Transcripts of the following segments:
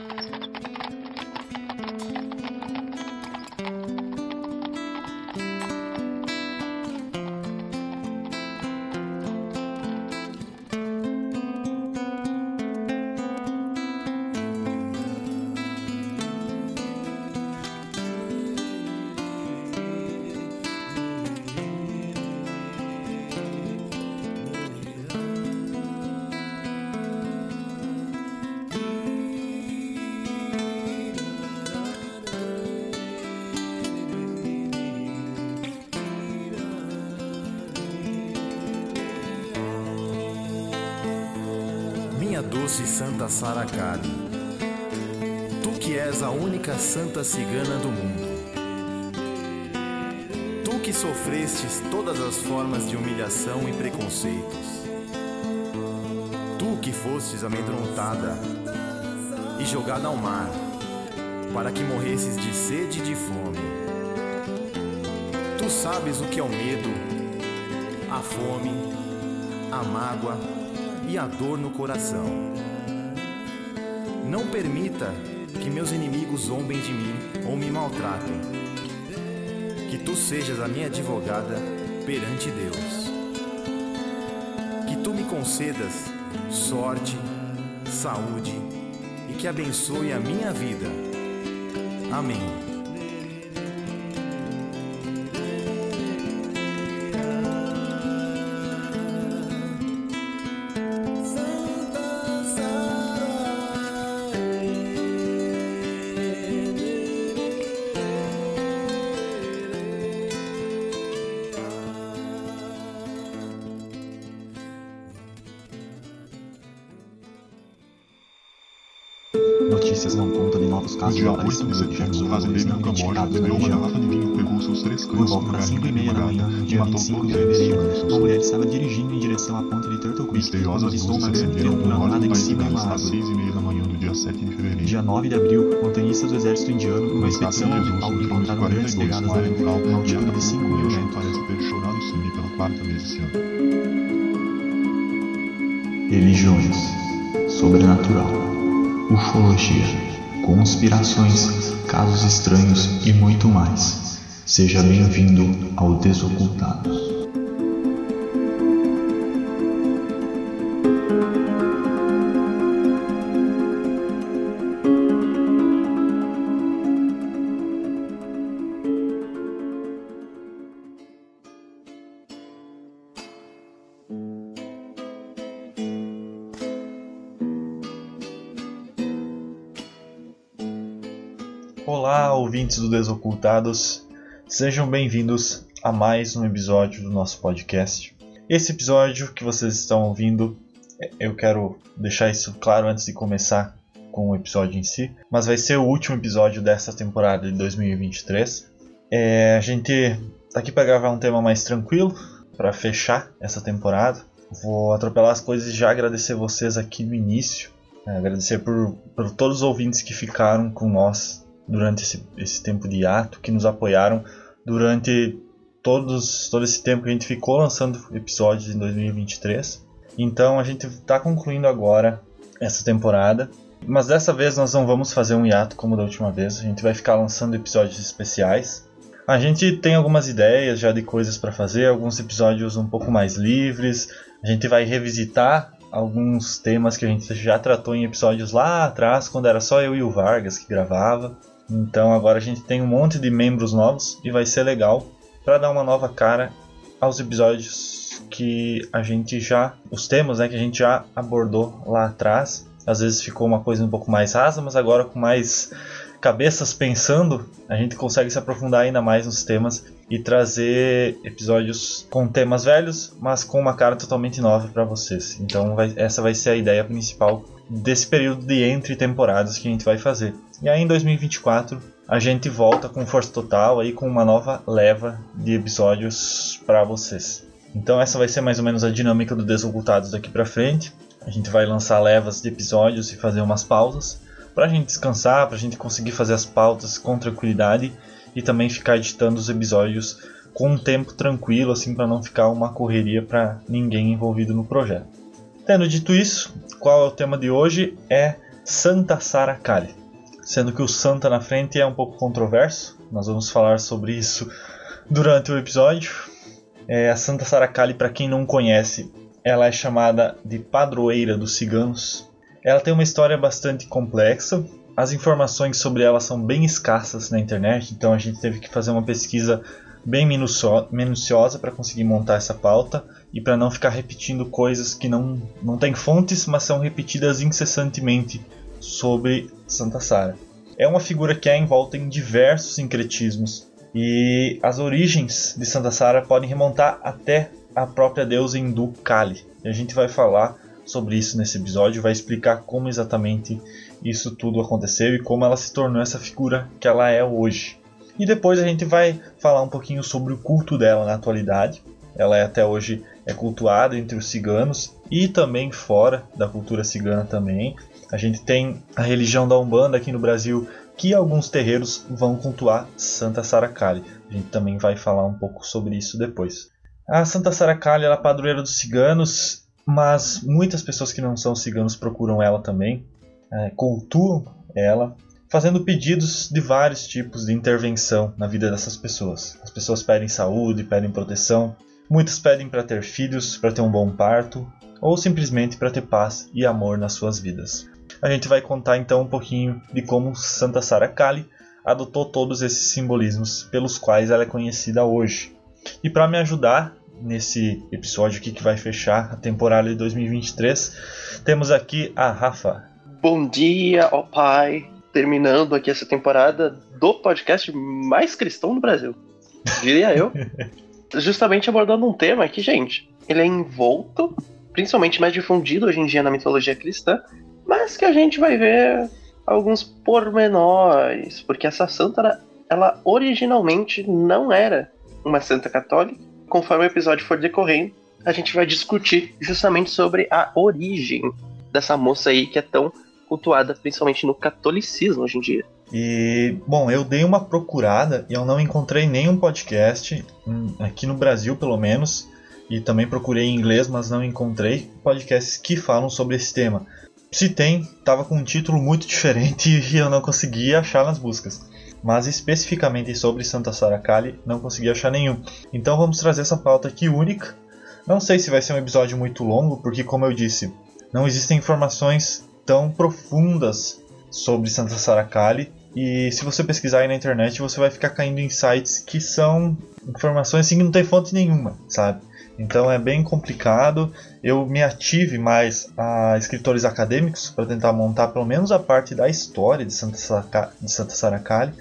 minha doce Santa Sara Kali, tu que és a única santa cigana do mundo, tu que sofrestes todas as formas de humilhação e preconceitos, tu que fostes amedrontada e jogada ao mar, para que morresses de sede e de fome. Tu sabes o que é o medo, a fome, a mágoa e a dor no coração. Não permita que meus inimigos zombem de mim ou me maltratem. Que tu sejas a minha advogada perante Deus. Que tu me concedas sorte, saúde e que abençoe a minha vida. Amém. Notícias dão conta de novos casos de 8 de casos fazendeiro não identificados na região. garrafa de vinho, pegou seus três Por volta das galinha 5 e e meia da manhã, e dia matou 25 todos de fevereiro, uma mulher estava dirigindo em direção à ponte de Turtle Creek quando avistou uma grande triangulada em cima de e manhã do dia 7 de fevereiro. Dia 9 de abril, montanhistas do exército indiano, numa expedição últimos encontraram grandes 42, pegadas da rural uma altitude de 5 mil metros. parece ter chorado sangue pela quarta vez esse ano. Religiões, sobrenatural, ufologia, conspirações, casos estranhos e muito mais. Seja bem-vindo ao Desocultados. Ouvintes do Desocultados, sejam bem-vindos a mais um episódio do nosso podcast. Esse episódio que vocês estão ouvindo, eu quero deixar isso claro antes de começar com o episódio em si, mas vai ser o último episódio dessa temporada de 2023. É, a gente tá aqui para gravar um tema mais tranquilo, para fechar essa temporada. Vou atropelar as coisas e já agradecer vocês aqui no início. É, agradecer por, por todos os ouvintes que ficaram com nós durante esse, esse tempo de ato, que nos apoiaram durante todos, todo esse tempo que a gente ficou lançando episódios em 2023. Então a gente está concluindo agora essa temporada. Mas dessa vez nós não vamos fazer um hiato como da última vez, a gente vai ficar lançando episódios especiais. A gente tem algumas ideias já de coisas para fazer, alguns episódios um pouco mais livres. A gente vai revisitar alguns temas que a gente já tratou em episódios lá atrás, quando era só eu e o Vargas que gravava. Então agora a gente tem um monte de membros novos e vai ser legal para dar uma nova cara aos episódios que a gente já, os temas né, que a gente já abordou lá atrás. Às vezes ficou uma coisa um pouco mais rasa, mas agora com mais cabeças pensando, a gente consegue se aprofundar ainda mais nos temas e trazer episódios com temas velhos, mas com uma cara totalmente nova para vocês. Então vai, essa vai ser a ideia principal desse período de entre temporadas que a gente vai fazer. E aí em 2024 a gente volta com força total aí com uma nova leva de episódios para vocês. Então essa vai ser mais ou menos a dinâmica do Desocultados daqui para frente. A gente vai lançar levas de episódios e fazer umas pausas para a gente descansar, para a gente conseguir fazer as pautas com tranquilidade e também ficar editando os episódios com um tempo tranquilo, assim, para não ficar uma correria para ninguém envolvido no projeto. Tendo dito isso, qual é o tema de hoje? É Santa Sara Kali. Sendo que o Santa na frente é um pouco controverso, nós vamos falar sobre isso durante o episódio. É, a Santa Sara Kali, para quem não conhece, ela é chamada de padroeira dos ciganos. Ela tem uma história bastante complexa. As informações sobre ela são bem escassas na internet, então a gente teve que fazer uma pesquisa bem minuciosa para conseguir montar essa pauta e para não ficar repetindo coisas que não, não têm fontes, mas são repetidas incessantemente sobre Santa Sara. É uma figura que é envolta em diversos sincretismos e as origens de Santa Sara podem remontar até a própria deusa hindu Kali. E a gente vai falar sobre isso nesse episódio, vai explicar como exatamente isso tudo aconteceu e como ela se tornou essa figura que ela é hoje. E depois a gente vai falar um pouquinho sobre o culto dela na atualidade. Ela é até hoje é cultuada entre os ciganos e também fora da cultura cigana também. A gente tem a religião da Umbanda aqui no Brasil que alguns terreiros vão cultuar Santa Saracali. A gente também vai falar um pouco sobre isso depois. A Santa Saracali é a padroeira dos ciganos, mas muitas pessoas que não são ciganos procuram ela também, é, cultuam ela, fazendo pedidos de vários tipos de intervenção na vida dessas pessoas. As pessoas pedem saúde, pedem proteção, muitas pedem para ter filhos, para ter um bom parto, ou simplesmente para ter paz e amor nas suas vidas. A gente vai contar então um pouquinho de como Santa Sara Kali adotou todos esses simbolismos pelos quais ela é conhecida hoje. E para me ajudar nesse episódio aqui que vai fechar a temporada de 2023, temos aqui a Rafa. Bom dia, ó Pai terminando aqui essa temporada do podcast mais cristão do Brasil. Diria eu. Justamente abordando um tema que, gente, ele é envolto, principalmente mais difundido hoje em dia na mitologia cristã, mas que a gente vai ver alguns pormenores, porque essa santa, ela originalmente não era uma santa católica. Conforme o episódio for decorrendo, a gente vai discutir justamente sobre a origem dessa moça aí que é tão cultuada principalmente no catolicismo hoje em dia. E, bom, eu dei uma procurada e eu não encontrei nenhum podcast, hum, aqui no Brasil pelo menos, e também procurei em inglês, mas não encontrei podcasts que falam sobre esse tema. Se tem, estava com um título muito diferente e eu não conseguia achar nas buscas. Mas especificamente sobre Santa Sara Kali, não consegui achar nenhum. Então vamos trazer essa pauta aqui única. Não sei se vai ser um episódio muito longo, porque como eu disse, não existem informações tão profundas sobre Santa Sara Kali. E se você pesquisar aí na internet, você vai ficar caindo em sites que são informações assim que não tem fonte nenhuma, sabe? Então é bem complicado. Eu me ative mais a escritores acadêmicos para tentar montar pelo menos a parte da história de Santa, Sara, de Santa.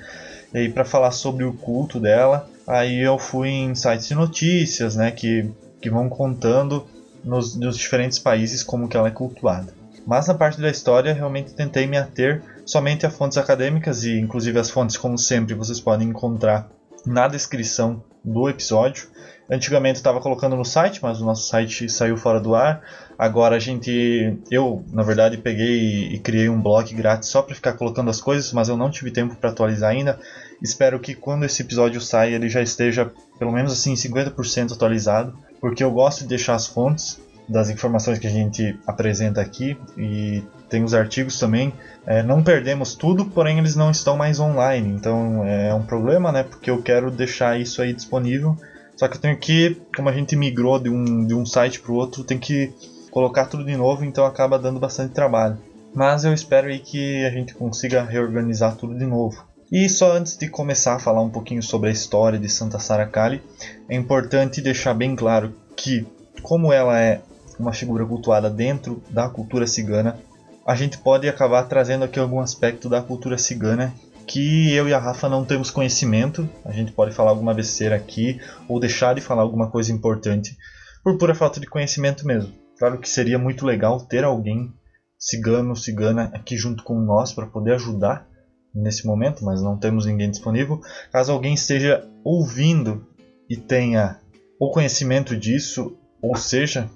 E aí para falar sobre o culto dela, aí eu fui em sites de notícias, né, que, que vão contando nos, nos diferentes países como que ela é cultuada. Mas na parte da história, realmente tentei me ater somente a fontes acadêmicas e, inclusive, as fontes, como sempre, vocês podem encontrar na descrição do episódio. Antigamente estava colocando no site, mas o nosso site saiu fora do ar. Agora a gente, eu na verdade peguei e criei um blog grátis só para ficar colocando as coisas, mas eu não tive tempo para atualizar ainda. Espero que quando esse episódio saia ele já esteja pelo menos assim 50% atualizado, porque eu gosto de deixar as fontes das informações que a gente apresenta aqui e tem os artigos também. É, não perdemos tudo, porém eles não estão mais online, então é um problema, né? Porque eu quero deixar isso aí disponível. Só que eu tenho que, como a gente migrou de um, de um site para o outro, tem que colocar tudo de novo, então acaba dando bastante trabalho. Mas eu espero aí que a gente consiga reorganizar tudo de novo. E só antes de começar a falar um pouquinho sobre a história de Santa Sara Kali, é importante deixar bem claro que, como ela é uma figura cultuada dentro da cultura cigana, a gente pode acabar trazendo aqui algum aspecto da cultura cigana que eu e a Rafa não temos conhecimento. A gente pode falar alguma besteira aqui ou deixar de falar alguma coisa importante por pura falta de conhecimento mesmo. Claro que seria muito legal ter alguém cigano, cigana aqui junto com nós para poder ajudar nesse momento, mas não temos ninguém disponível. Caso alguém esteja ouvindo e tenha o conhecimento disso, ou seja,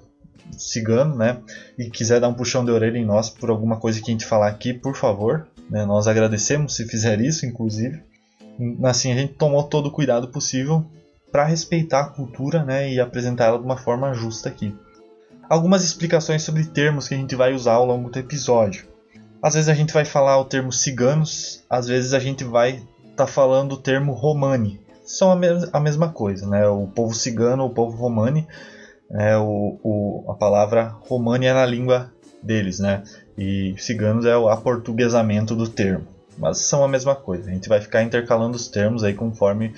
cigano, né, e quiser dar um puxão de orelha em nós por alguma coisa que a gente falar aqui, por favor, né, nós agradecemos se fizer isso, inclusive. Assim, a gente tomou todo o cuidado possível para respeitar a cultura, né, e apresentar ela de uma forma justa aqui. Algumas explicações sobre termos que a gente vai usar ao longo do episódio. Às vezes a gente vai falar o termo ciganos, às vezes a gente vai estar tá falando o termo romani. São a, mes a mesma coisa, né? O povo cigano, o povo romani, é o, o, a palavra romani é na língua deles, né? E ciganos é o aportuguesamento do termo. Mas são a mesma coisa. A gente vai ficar intercalando os termos aí conforme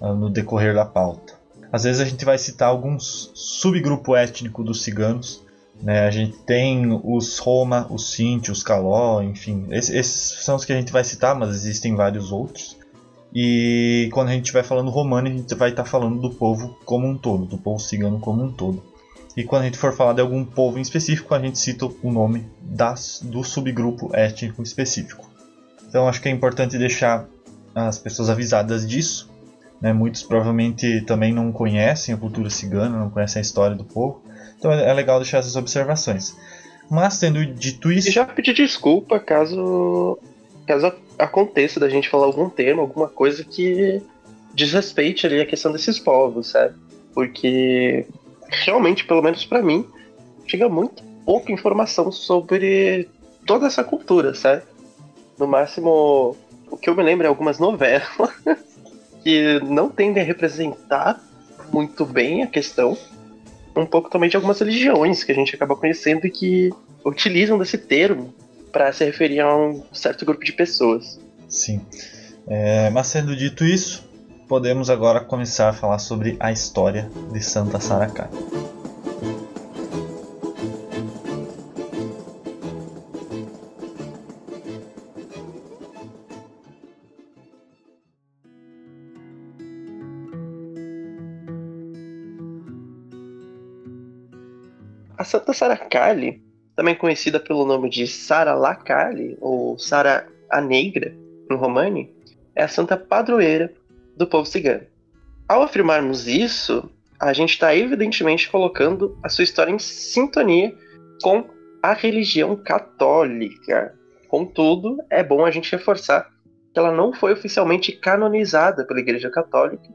uh, no decorrer da pauta. Às vezes a gente vai citar alguns subgrupo étnico dos ciganos. Né? A gente tem os Roma, os Sinti, os Caló, enfim. Esses, esses são os que a gente vai citar, mas existem vários outros. E quando a gente estiver falando romano, a gente vai estar falando do povo como um todo, do povo cigano como um todo. E quando a gente for falar de algum povo em específico, a gente cita o nome das, do subgrupo étnico específico. Então acho que é importante deixar as pessoas avisadas disso. Né? Muitos provavelmente também não conhecem a cultura cigana, não conhecem a história do povo. Então é, é legal deixar essas observações. Mas tendo dito isso. E já pedir desculpa caso, caso aconteça da gente falar algum termo, alguma coisa que desrespeite ali a questão desses povos, sabe? Porque realmente, pelo menos para mim, chega muito pouca informação sobre toda essa cultura, sabe? No máximo, o que eu me lembro é algumas novelas que não tendem a representar muito bem a questão. Um pouco também de algumas religiões que a gente acaba conhecendo e que utilizam desse termo para se referir a um certo grupo de pessoas. Sim. É, mas sendo dito isso, podemos agora começar a falar sobre a história de Santa Saracai. A Santa Saracali, também conhecida pelo nome de Sara Lacali ou Sara a Negra no Romani, é a santa padroeira do povo cigano. Ao afirmarmos isso, a gente está evidentemente colocando a sua história em sintonia com a religião católica. Contudo, é bom a gente reforçar que ela não foi oficialmente canonizada pela Igreja Católica,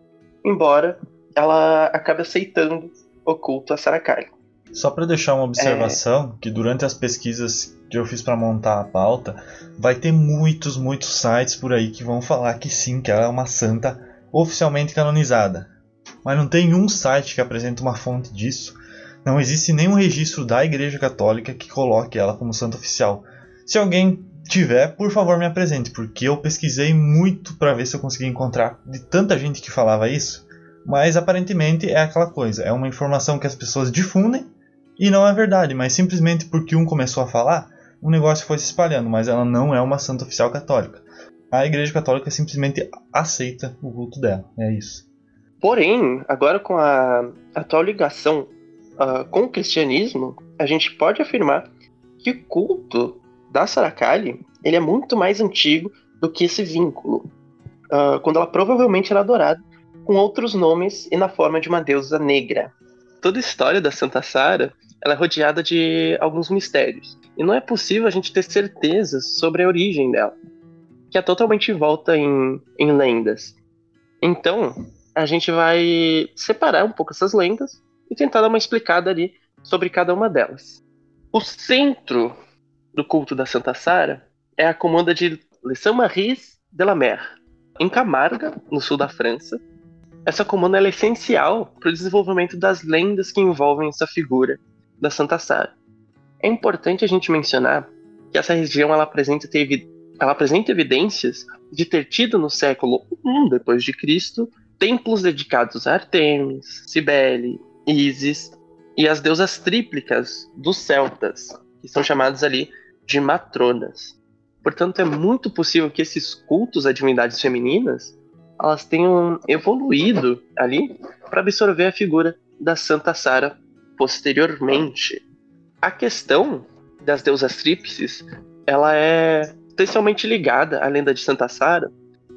embora ela acabe aceitando o culto a Saracali. Só para deixar uma observação, é... que durante as pesquisas que eu fiz para montar a pauta, vai ter muitos, muitos sites por aí que vão falar que sim, que ela é uma santa oficialmente canonizada. Mas não tem um site que apresente uma fonte disso. Não existe nenhum registro da Igreja Católica que coloque ela como santa oficial. Se alguém tiver, por favor me apresente, porque eu pesquisei muito para ver se eu conseguia encontrar de tanta gente que falava isso. Mas aparentemente é aquela coisa, é uma informação que as pessoas difundem e não é verdade, mas simplesmente porque um começou a falar, o negócio foi se espalhando, mas ela não é uma santa oficial católica. A Igreja Católica simplesmente aceita o culto dela, é isso. Porém, agora com a atual ligação uh, com o cristianismo, a gente pode afirmar que o culto da Saracali ele é muito mais antigo do que esse vínculo, uh, quando ela provavelmente era adorada com outros nomes e na forma de uma deusa negra. Toda a história da Santa Sara ela é rodeada de alguns mistérios. E não é possível a gente ter certezas sobre a origem dela, que é totalmente volta em, em lendas. Então, a gente vai separar um pouco essas lendas e tentar dar uma explicada ali sobre cada uma delas. O centro do culto da Santa Sara é a comanda de Les Saint-Maries de la Mer, em Camarga, no sul da França. Essa comanda é essencial para o desenvolvimento das lendas que envolvem essa figura da Santa Sara. É importante a gente mencionar que essa região ela apresenta, teve, ela apresenta evidências de ter tido no século I depois de Cristo templos dedicados a Artemis, Cibele, Ísis e as deusas tríplicas dos celtas, que são chamadas ali de matronas. Portanto, é muito possível que esses cultos a divindades femininas elas tenham evoluído ali para absorver a figura da Santa Sara posteriormente. A questão das deusas tríplices, ela é especialmente ligada à lenda de Santa Sara,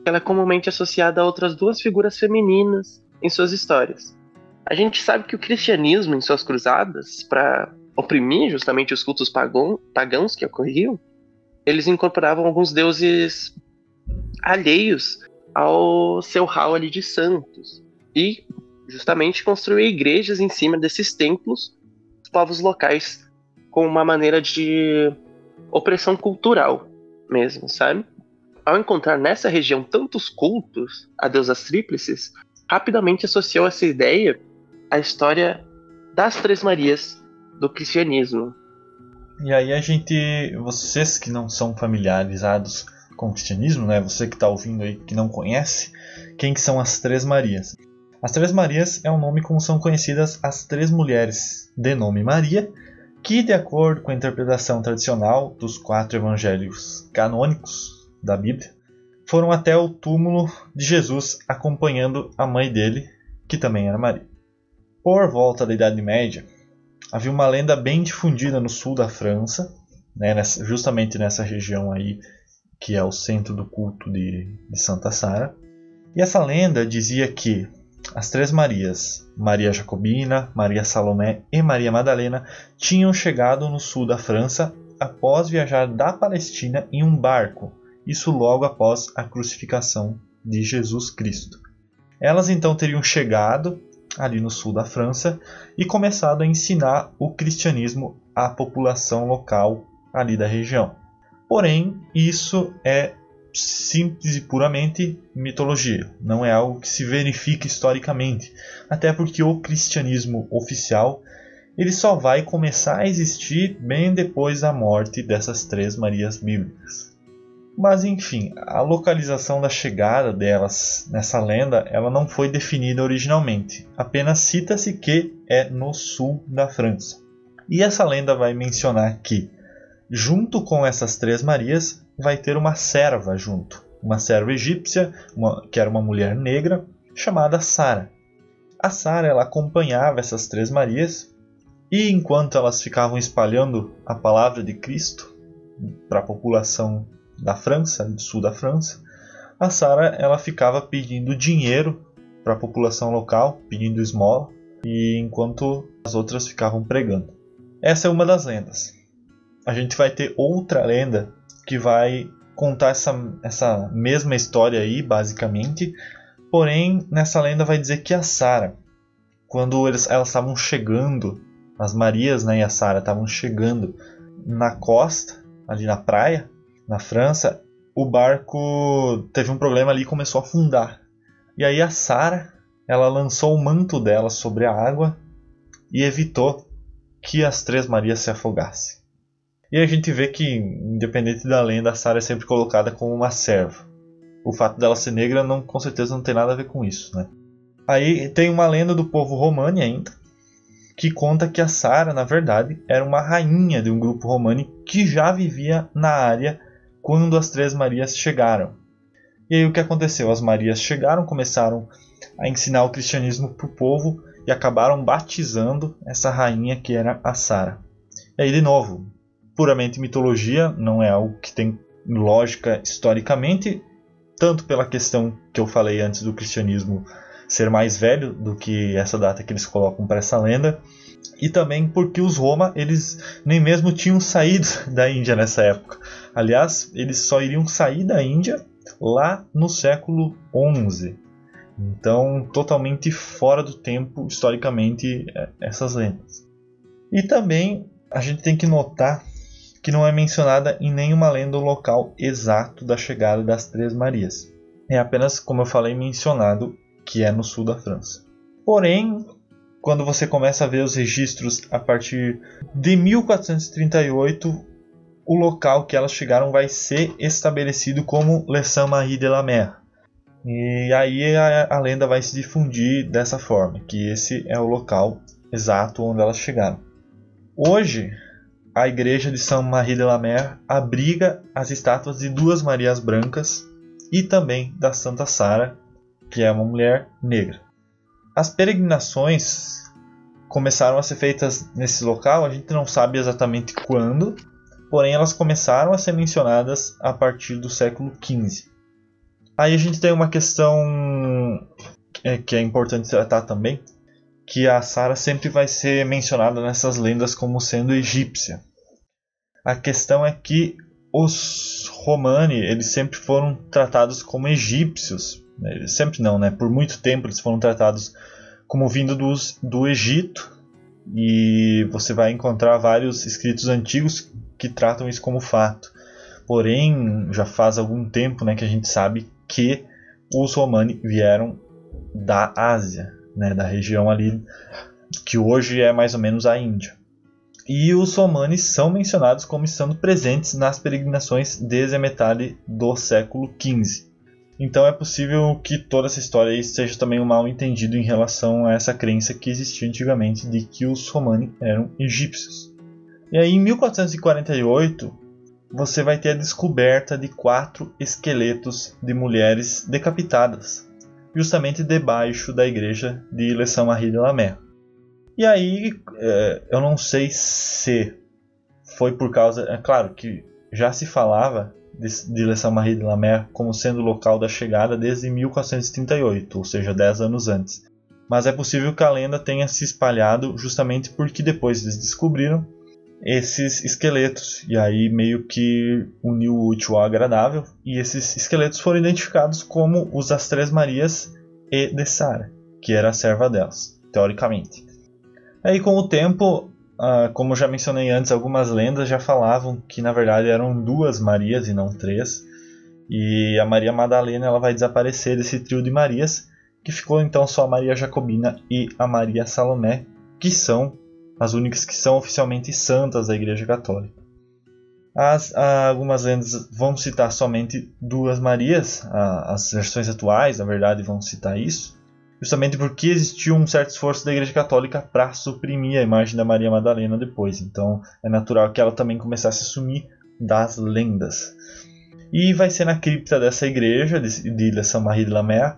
ela é comumente associada a outras duas figuras femininas em suas histórias. A gente sabe que o cristianismo, em suas cruzadas, para oprimir justamente os cultos pagãos que ocorriam, eles incorporavam alguns deuses alheios ao seu hall ali de santos. E justamente construir igrejas em cima desses templos dos povos locais, como uma maneira de opressão cultural mesmo, sabe? Ao encontrar nessa região tantos cultos a deusas tríplices, rapidamente associou essa ideia à história das Três Marias do cristianismo. E aí a gente, vocês que não são familiarizados com o cristianismo, né? Você que está ouvindo aí que não conhece, quem que são as Três Marias? As Três Marias é o nome como são conhecidas as três mulheres de nome Maria, que de acordo com a interpretação tradicional dos quatro evangelhos canônicos da Bíblia, foram até o túmulo de Jesus acompanhando a mãe dele, que também era Maria. Por volta da Idade Média, havia uma lenda bem difundida no sul da França, né, nessa, justamente nessa região aí que é o centro do culto de, de Santa Sara. E essa lenda dizia que as três Marias, Maria Jacobina, Maria Salomé e Maria Madalena, tinham chegado no sul da França após viajar da Palestina em um barco, isso logo após a crucificação de Jesus Cristo. Elas então teriam chegado ali no sul da França e começado a ensinar o cristianismo à população local ali da região. Porém, isso é simples e puramente mitologia, não é algo que se verifica historicamente, até porque o cristianismo oficial ele só vai começar a existir bem depois da morte dessas três Marias bíblicas. Mas enfim, a localização da chegada delas nessa lenda ela não foi definida originalmente, apenas cita-se que é no sul da França. E essa lenda vai mencionar que, junto com essas três Marias, vai ter uma serva junto, uma serva egípcia, uma, que era uma mulher negra, chamada Sara. A Sara ela acompanhava essas três Marias e enquanto elas ficavam espalhando a palavra de Cristo para a população da França, do sul da França, a Sara ela ficava pedindo dinheiro para a população local, pedindo esmola, e enquanto as outras ficavam pregando. Essa é uma das lendas. A gente vai ter outra lenda que vai contar essa, essa mesma história aí, basicamente. Porém, nessa lenda vai dizer que a Sara, quando eles, elas estavam chegando, as Marias né, e a Sara estavam chegando na costa, ali na praia, na França, o barco teve um problema ali e começou a afundar. E aí a Sara, ela lançou o manto dela sobre a água e evitou que as três Marias se afogassem. E a gente vê que, independente da lenda, a Sarah é sempre colocada como uma serva. O fato dela ser negra não, com certeza não tem nada a ver com isso, né? Aí tem uma lenda do povo romani ainda, que conta que a Sara, na verdade, era uma rainha de um grupo romani que já vivia na área quando as três Marias chegaram. E aí o que aconteceu? As Marias chegaram, começaram a ensinar o cristianismo para o povo e acabaram batizando essa rainha que era a Sara. E aí, de novo, puramente mitologia, não é algo que tem lógica historicamente, tanto pela questão que eu falei antes do cristianismo ser mais velho do que essa data que eles colocam para essa lenda, e também porque os Roma eles nem mesmo tinham saído da Índia nessa época. Aliás, eles só iriam sair da Índia lá no século XI. Então, totalmente fora do tempo, historicamente, é, essas lendas. E também a gente tem que notar que não é mencionada em nenhuma lenda o local exato da chegada das Três Marias. É apenas, como eu falei, mencionado que é no sul da França. Porém, quando você começa a ver os registros a partir de 1438, o local que elas chegaram vai ser estabelecido como Le Saint-Marie de la Mer. E aí a, a lenda vai se difundir dessa forma, que esse é o local exato onde elas chegaram. Hoje, a igreja de Saint-Marie de la Mer abriga as estátuas de duas Marias brancas e também da Santa Sara, que é uma mulher negra. As peregrinações começaram a ser feitas nesse local, a gente não sabe exatamente quando, porém elas começaram a ser mencionadas a partir do século XV. Aí a gente tem uma questão é, que é importante tratar também, que a Sara sempre vai ser mencionada nessas lendas como sendo egípcia. A questão é que os Romani eles sempre foram tratados como egípcios, né? sempre não, né? Por muito tempo eles foram tratados como vindo dos, do Egito e você vai encontrar vários escritos antigos que tratam isso como fato. Porém, já faz algum tempo né, que a gente sabe que os Romani vieram da Ásia, né, da região ali que hoje é mais ou menos a Índia. E os romanes são mencionados como estando presentes nas peregrinações desde a metade do século XV. Então é possível que toda essa história aí seja também um mal entendido em relação a essa crença que existia antigamente de que os romanos eram egípcios. E aí em 1448 você vai ter a descoberta de quatro esqueletos de mulheres decapitadas, justamente debaixo da igreja de Le Saint-Marie de la Mer. E aí é, eu não sei se foi por causa. É claro que já se falava de, Le Saint-Marie de la Mer como sendo o local da chegada desde 1438, ou seja, 10 anos antes. Mas é possível que a lenda tenha se espalhado justamente porque depois eles descobriram esses esqueletos. E aí meio que uniu o útil ao agradável. E esses esqueletos foram identificados como os das Três Marias e de Sara, que era a serva delas, teoricamente. Aí com o tempo, uh, como já mencionei antes, algumas lendas já falavam que na verdade eram duas Marias e não três. E a Maria Madalena ela vai desaparecer desse trio de Marias, que ficou então só a Maria Jacobina e a Maria Salomé, que são as únicas que são oficialmente santas da Igreja Católica. As, ah, algumas lendas vão citar somente duas Marias, as versões atuais, na verdade, vão citar isso justamente porque existiu um certo esforço da Igreja Católica para suprimir a imagem da Maria Madalena depois. Então é natural que ela também começasse a sumir das lendas. E vai ser na cripta dessa igreja, de La Saint-Marie de la Mer,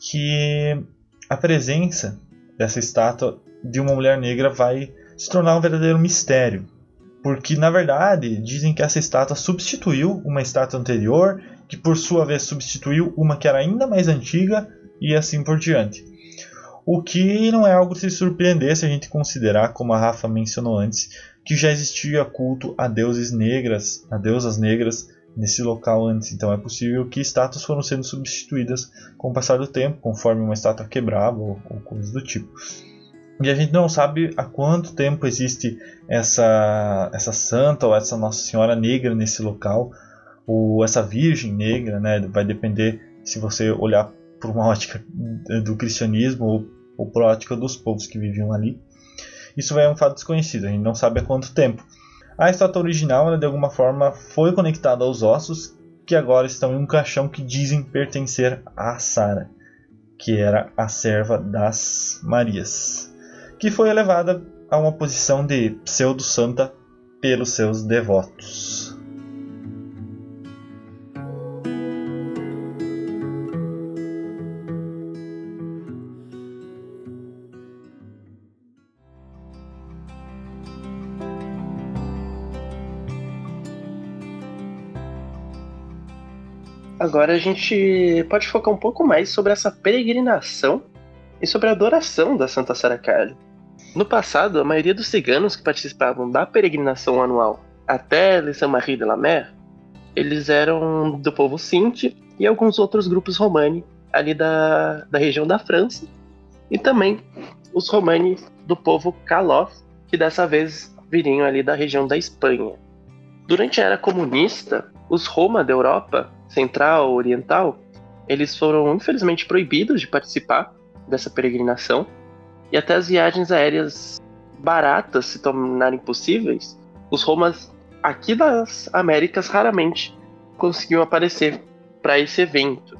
que a presença dessa estátua de uma mulher negra vai se tornar um verdadeiro mistério. Porque, na verdade, dizem que essa estátua substituiu uma estátua anterior, que por sua vez substituiu uma que era ainda mais antiga, e assim por diante. O que não é algo de se surpreender se a gente considerar, como a Rafa mencionou antes, que já existia culto a deuses negras, a deusas negras nesse local antes. Então é possível que estátuas foram sendo substituídas com o passar do tempo, conforme uma estátua quebrava ou, ou coisas do tipo. E a gente não sabe há quanto tempo existe essa, essa santa ou essa Nossa Senhora negra nesse local, ou essa Virgem negra, né? vai depender se você olhar por uma ótica do cristianismo ou, ou por ótica dos povos que viviam ali. Isso é um fato desconhecido, a gente não sabe há quanto tempo. A estátua original, ela, de alguma forma, foi conectada aos ossos que agora estão em um caixão que dizem pertencer a Sara, que era a serva das Marias, que foi elevada a uma posição de pseudo-santa pelos seus devotos. Agora a gente pode focar um pouco mais sobre essa peregrinação e sobre a adoração da Santa Sara Carli. No passado, a maioria dos ciganos que participavam da peregrinação anual até Les Saint-Marie de la Mer, eles eram do povo Sinti e alguns outros grupos romani ali da, da região da França, e também os romani do povo Calof, que dessa vez viriam ali da região da Espanha. Durante a era comunista, os Roma da Europa Central, Oriental, eles foram infelizmente proibidos de participar dessa peregrinação e até as viagens aéreas baratas se tornarem possíveis, os romas aqui das Américas raramente conseguiam aparecer para esse evento.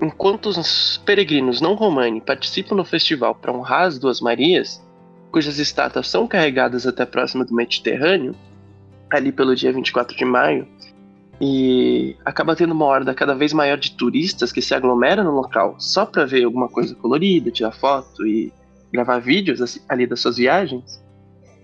Enquanto os peregrinos não romanos participam no festival para honrar as duas Marias, cujas estátuas são carregadas até próximo do Mediterrâneo, ali pelo dia 24 de maio, e acaba tendo uma horda cada vez maior de turistas que se aglomeram no local só para ver alguma coisa colorida, tirar foto e gravar vídeos assim, ali das suas viagens.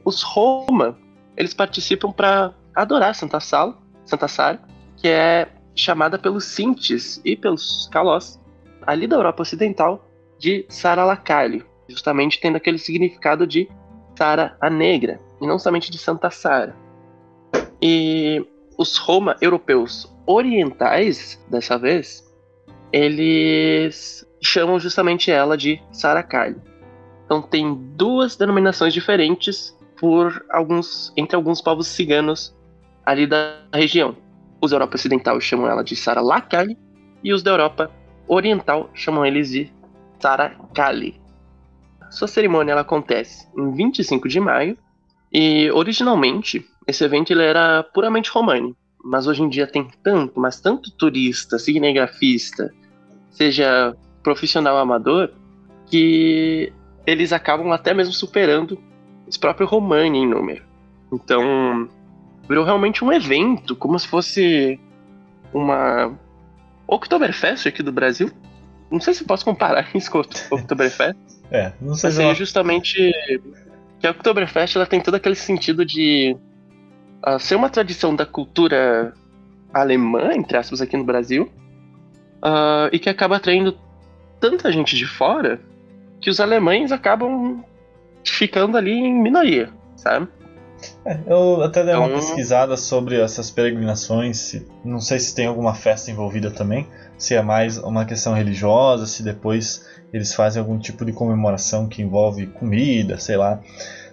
Os Roma, eles participam para adorar Santa Sala, Santa Sara, que é chamada pelos Sintes e pelos Calós, ali da Europa Ocidental, de Sara Lacalle, justamente tendo aquele significado de Sara a Negra, e não somente de Santa Sara. E os Roma europeus orientais, dessa vez, eles chamam justamente ela de Saracali. Então tem duas denominações diferentes por alguns entre alguns povos ciganos ali da região. Os da Europa Ocidental chamam ela de Sara Lacali e os da Europa Oriental chamam eles de Sara Kali. Sua cerimônia ela acontece em 25 de maio e originalmente esse evento ele era puramente romano, mas hoje em dia tem tanto, mas tanto turista, cinegrafista, seja profissional amador, que eles acabam até mesmo superando os próprios Romani em número. Então, virou realmente um evento, como se fosse uma Oktoberfest aqui do Brasil. Não sei se posso comparar isso com o Oktoberfest. É, não sei Mas se é justamente que a Oktoberfest ela tem todo aquele sentido de ah, ser uma tradição da cultura alemã, entre aspas, aqui no Brasil, ah, e que acaba atraindo tanta gente de fora que os alemães acabam ficando ali em minoria, sabe? É, eu até dei uma Então- pesquisada sobre essas peregrinações. se- não sei se tem alguma festa envolvida também. Se é mais uma questão religiosa, se depois eles fazem algum tipo de comemoração que envolve comida, sei lá.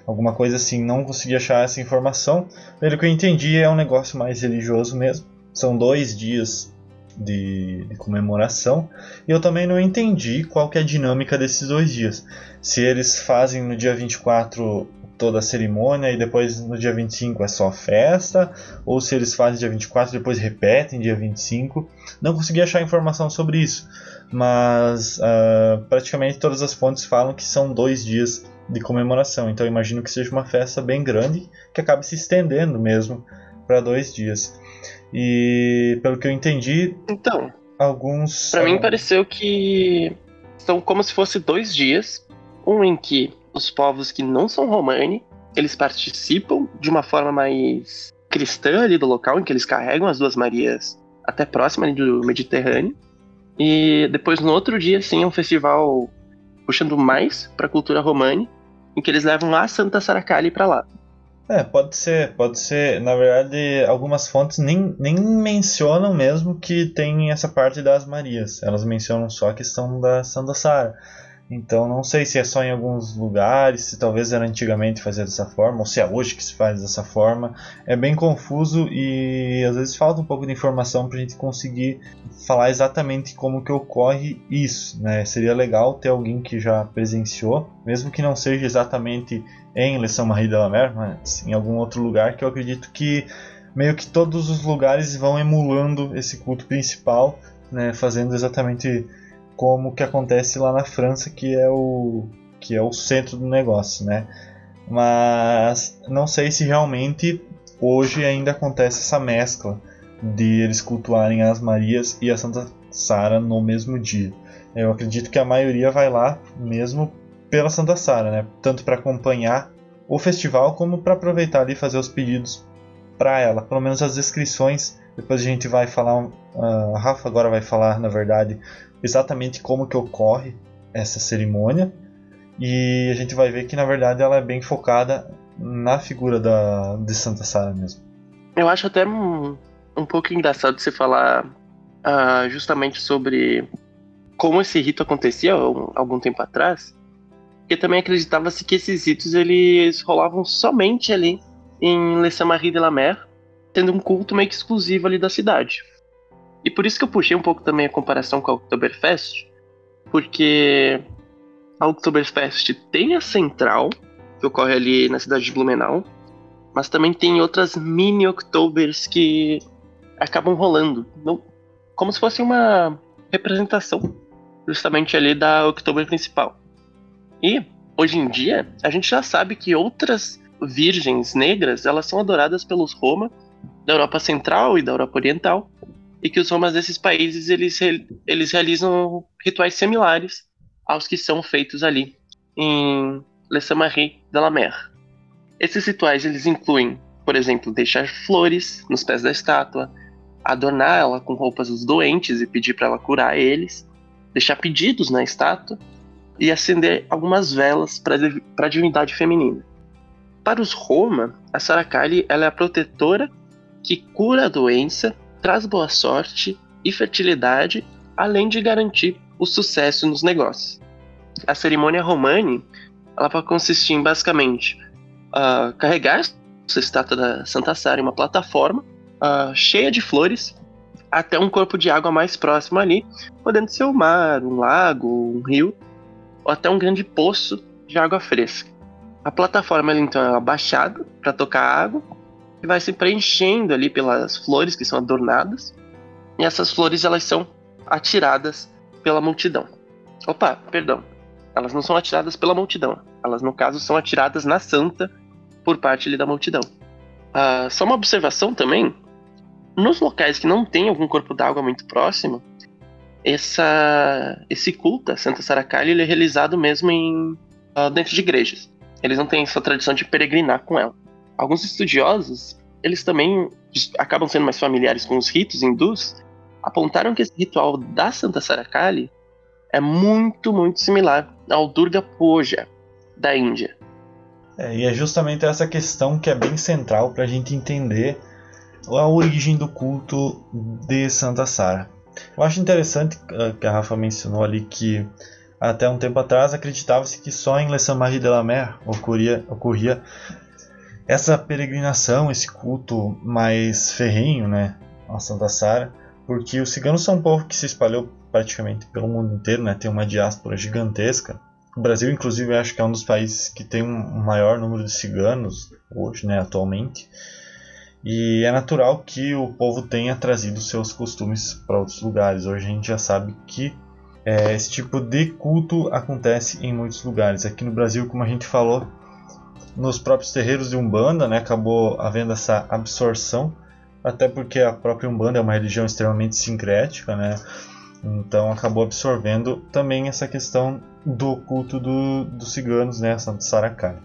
Alguma coisa assim. Não consegui achar essa informação. Pelo que eu entendi, é um negócio mais religioso mesmo. São dois dias de, de comemoração. E eu também não entendi qual que é a dinâmica desses dois dias. Se eles fazem no dia 24 toda a cerimônia e depois no dia 25 é só festa, ou se eles fazem dia 24 e depois repetem dia 25. Não consegui achar informação sobre isso, mas ah, praticamente todas as fontes falam que são dois dias de comemoração, então imagino que seja uma festa bem grande que acabe se estendendo mesmo para dois dias. E pelo que eu entendi, Então, alguns. Pra mim pareceu que são como se fosse dois dias, um em que os povos que não são romani, eles participam de uma forma mais cristã ali do local, em que eles carregam as duas Marias até próxima ali do Mediterrâneo. E depois no outro dia, sim, é um festival puxando mais pra cultura romani, em que eles levam a Santa Saracali pra lá. É, pode ser, pode ser. Na verdade, algumas fontes nem, nem mencionam mesmo que tem essa parte das Marias. Elas mencionam só a questão da Santa Sara. Então não sei se é só em alguns lugares, se talvez era antigamente fazer dessa forma, ou se é hoje que se faz dessa forma. É bem confuso e às vezes falta um pouco de informação para a gente conseguir falar exatamente como que ocorre isso. Né? Seria legal ter alguém que já presenciou, mesmo que não seja exatamente em Le Saint-Marie de la Mer, mas em algum outro lugar que eu acredito que meio que todos os lugares vão emulando esse culto principal, né, fazendo exatamente como que acontece lá na França, que é o que é o centro do negócio, né? Mas não sei se realmente hoje ainda acontece essa mescla de eles cultuarem as Marias e a Santa Sara no mesmo dia. Eu acredito que a maioria vai lá mesmo pela Santa Sara, né? Tanto para acompanhar o festival como para aproveitar ali e fazer os pedidos para ela. Pelo menos as descrições. Depois a gente vai falar, a Rafa agora vai falar, na verdade, exatamente como que ocorre essa cerimônia. E a gente vai ver que na verdade ela é bem focada na figura da de Santa Sara mesmo. Eu acho até um, um pouco engraçado você falar ah, justamente sobre como esse rito acontecia um- algum tempo atrás, porque também acreditava-se que esses ritos eles rolavam somente ali em Le Saint-Marie de la Mer, tendo um culto meio que exclusivo ali da cidade. E por isso que eu puxei um pouco também a comparação com a Oktoberfest, porque a Oktoberfest tem a central, que ocorre ali na cidade de Blumenau, mas também tem outras mini Octobers que acabam rolando, como se fosse uma representação justamente ali da Oktober principal. E hoje em dia a gente já sabe que outras virgens negras elas são adoradas pelos Roma da Europa Central e da Europa Oriental e que os Romas desses países eles, eles realizam rituais similares aos que são feitos ali em Le Saint-Marie de la Mer. Esses rituais eles incluem, por exemplo, deixar flores nos pés da estátua, adornar ela com roupas dos doentes e pedir para ela curar eles, deixar pedidos na estátua e acender algumas velas para a divindade feminina. Para os Roma, a Saracali ela é a protetora que cura a doença, traz boa sorte e fertilidade, além de garantir o sucesso nos negócios. A cerimônia romani ela vai consistir em basicamente ah, carregar se trata da Santa Sara, uma plataforma uh, cheia de flores, até um corpo de água mais próximo ali, podendo ser um mar, um lago, um rio, até um grande poço de água fresca. A plataforma então é abaixada para tocar água e vai se preenchendo ali pelas flores que são adornadas. E essas flores elas são atiradas pela multidão. Opa, perdão. Elas não são atiradas pela multidão. Elas, no caso, são atiradas na santa por parte ali, da multidão. Uh, só uma observação também: nos locais que não tem algum corpo d'água muito próximo, essa, esse culto a Santa Saracali ele é realizado mesmo em, uh, dentro de igrejas. Eles não têm essa tradição de peregrinar com ela. Alguns estudiosos, eles também acabam sendo mais familiares com os ritos hindus, apontaram que esse ritual da Santa Saracali é muito, muito similar ao Durga Puja da Índia. É, e é justamente essa questão que é bem central para a gente entender a origem do culto de Santa Sara. Eu acho interessante uh, que a Rafa mencionou ali que até um tempo atrás acreditava-se que só em Le Saint-Marie de la Mer ocorria, ocorria essa peregrinação, esse culto mais ferrenho né, a Santa Sara, porque os ciganos são um povo que se espalhou praticamente pelo mundo inteiro, né, tem uma diáspora gigantesca. O Brasil, inclusive, acho que é um dos países que tem um maior número de ciganos hoje, né, atualmente. E é natural que o povo tenha trazido seus costumes para outros lugares. Hoje a gente já sabe que é, esse tipo de culto acontece em muitos lugares. Aqui no Brasil, como a gente falou, nos próprios terreiros de Umbanda, né, acabou havendo essa absorção, até porque a própria Umbanda é uma religião extremamente sincrética, né? Então acabou absorvendo também essa questão do culto do, dos ciganos, né, Santo Saracari.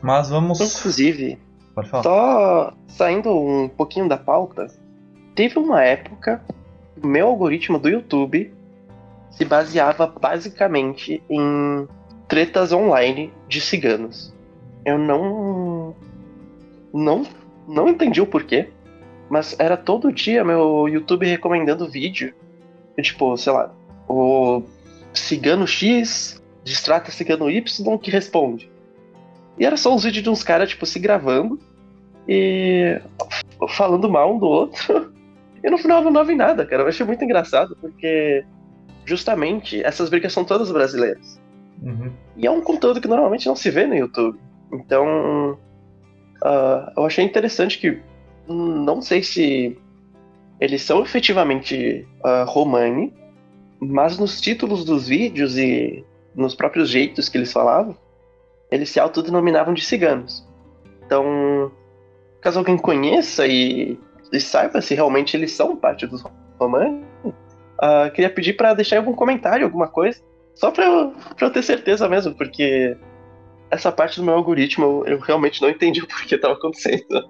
Mas vamos. Inclusive, Pode falar. Só saindo um pouquinho da pauta, teve uma época o meu algoritmo do YouTube se baseava basicamente em tretas online de ciganos. Eu não não não entendi o porquê, mas era todo dia meu YouTube recomendando vídeo, tipo, sei lá, o cigano X distrata cigano Y que responde. E era só uns vídeos de uns caras, tipo, se gravando e falando mal um do outro. E no final não dava em nada, cara. Eu achei muito engraçado, porque justamente essas brigas são todas brasileiras. Uhum. E é um conteúdo que normalmente não se vê no YouTube. Então, uh, eu achei interessante que não sei se eles são efetivamente uh, Romani, mas nos títulos dos vídeos e nos próprios jeitos que eles falavam, eles se autodenominavam de ciganos. Então, caso alguém conheça e, e saiba se realmente eles são parte dos romanos, uh, queria pedir para deixar algum comentário, alguma coisa, só para eu, eu ter certeza mesmo, porque essa parte do meu algoritmo eu, eu realmente não entendi o porquê estava acontecendo.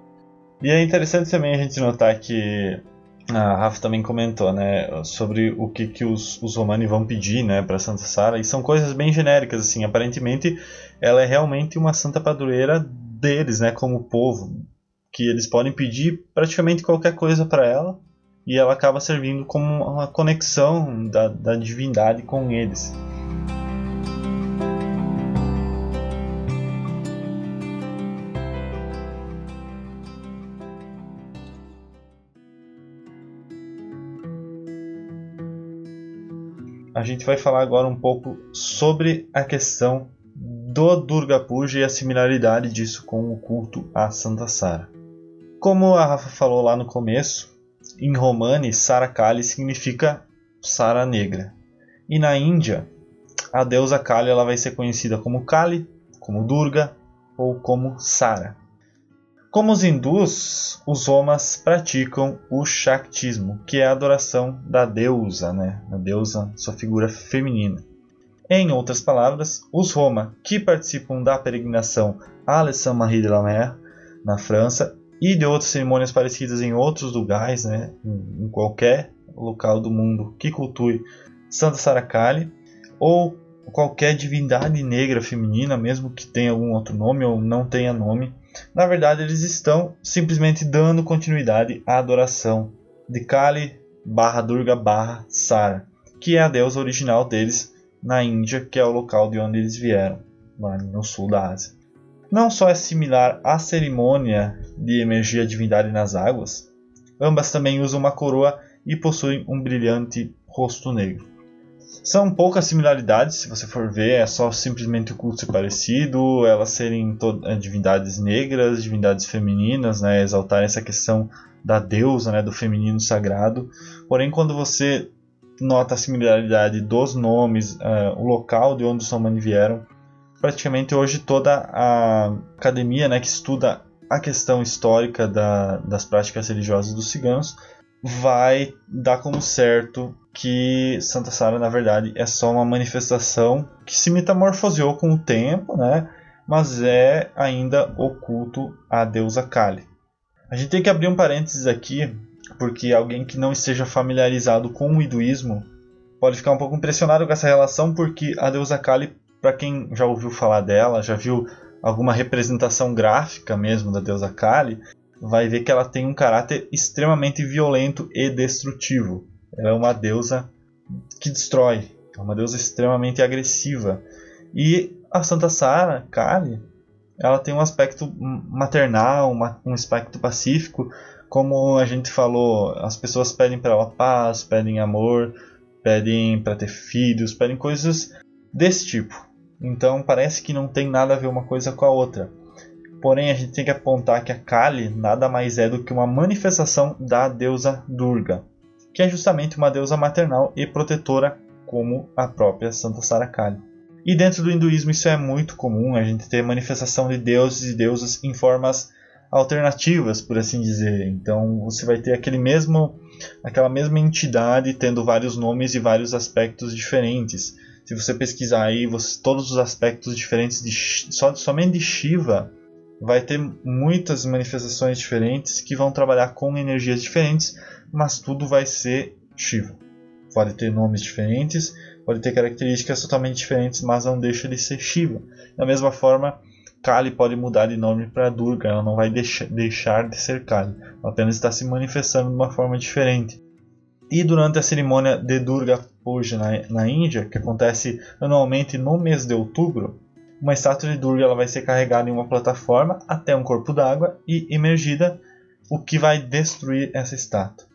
E é interessante também a gente notar que a Rafa também comentou, né, sobre o que, que os, os Romani vão pedir, né, para Santa Sara, e são coisas bem genéricas, assim, aparentemente ela é realmente uma santa padroeira deles, né, como povo, que eles podem pedir praticamente qualquer coisa para ela, e ela acaba servindo como uma conexão da, da divindade com eles. A gente vai falar agora um pouco sobre a questão do Durga Puja e a similaridade disso com o culto a Santa Sara. Como a Rafa falou lá no começo, em Romani, Sara Kali significa Sara Negra. E na Índia, a deusa Kali ela vai ser conhecida como Kali, como Durga ou como Sara. Como os hindus, os Romas praticam o Shaktismo, que é a adoração da deusa, né? a deusa, sua figura feminina. Em outras palavras, os Roma, que participam da peregrinação à Saint-Marie de la Mer, na França, e de outras cerimônias parecidas em outros lugares, né? em qualquer local do mundo que cultue Santa Saracali, ou qualquer divindade negra feminina, mesmo que tenha algum outro nome ou não tenha nome, na verdade, eles estão simplesmente dando continuidade à adoração de Kali barra Durga barra Sara, que é a deusa original deles na Índia, que é o local de onde eles vieram, lá no sul da Ásia. não só é similar à cerimônia de emergir a divindade nas águas, ambas também usam uma coroa e possuem um brilhante rosto negro. São poucas similaridades, se você for ver, é só simplesmente o culto ser parecido, elas serem eh, divindades negras, divindades femininas, né, exaltar essa questão da deusa, né, do feminino sagrado. Porém, quando você nota a similaridade dos nomes, uh, o local de onde os romanos vieram, praticamente hoje toda a academia né, que estuda a questão histórica da, das práticas religiosas dos ciganos vai dar como certo que Santa Sara, na verdade, é só uma manifestação que se metamorfoseou com o tempo, né? mas é ainda oculto à deusa Kali. A gente tem que abrir um parênteses aqui, porque alguém que não esteja familiarizado com o hinduísmo pode ficar um pouco impressionado com essa relação, porque a deusa Kali, para quem já ouviu falar dela, já viu alguma representação gráfica mesmo da deusa Kali, vai ver que ela tem um caráter extremamente violento e destrutivo. Ela é uma deusa que destrói, é uma deusa extremamente agressiva. E a Santa Sara, Kali, ela tem um aspecto maternal, um aspecto pacífico, como a gente falou, as pessoas pedem para ela paz, pedem amor, pedem para ter filhos, pedem coisas desse tipo. Então parece que não tem nada a ver uma coisa com a outra. Porém, a gente tem que apontar que a Kali nada mais é do que uma manifestação da deusa Durga, que é justamente uma deusa maternal e protetora, como a própria Santa Sara Kali. E dentro do hinduísmo isso é muito comum, a gente ter manifestação de deuses e deusas em formas alternativas, por assim dizer. Então você vai ter aquele mesmo, aquela mesma entidade tendo vários nomes e vários aspectos diferentes. Se você pesquisar aí, você, todos os aspectos diferentes de só, somente de Shiva vai ter muitas manifestações diferentes que vão trabalhar com energias diferentes, mas tudo vai ser Shiva. Pode ter nomes diferentes, pode ter características totalmente diferentes, mas não deixa de ser Shiva. Da mesma forma, Kali pode mudar de nome para Durga, ela não vai deixar de ser Kali, ela apenas está se manifestando de uma forma diferente. E durante a cerimônia de Durga Puja na, na Índia, que acontece anualmente no mês de outubro, uma estátua de Durga ela vai ser carregada em uma plataforma até um corpo d'água e emergida, o que vai destruir essa estátua.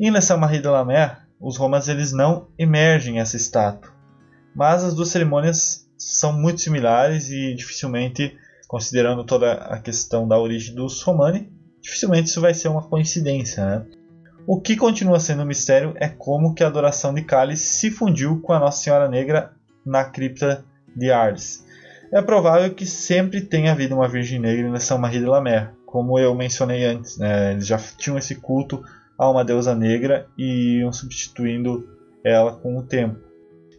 Em lição Marie de la Mer, os romanos eles não emergem essa estátua, mas as duas cerimônias são muito similares e dificilmente, considerando toda a questão da origem dos romani, dificilmente isso vai ser uma coincidência. Né? O que continua sendo um mistério é como que a adoração de Kali se fundiu com a Nossa Senhora Negra na cripta de Arles é provável que sempre tenha havido uma Virgem Negra na São Marie de la Mer, como eu mencionei antes. Né? Eles já tinham esse culto a uma deusa negra e iam substituindo ela com o tempo.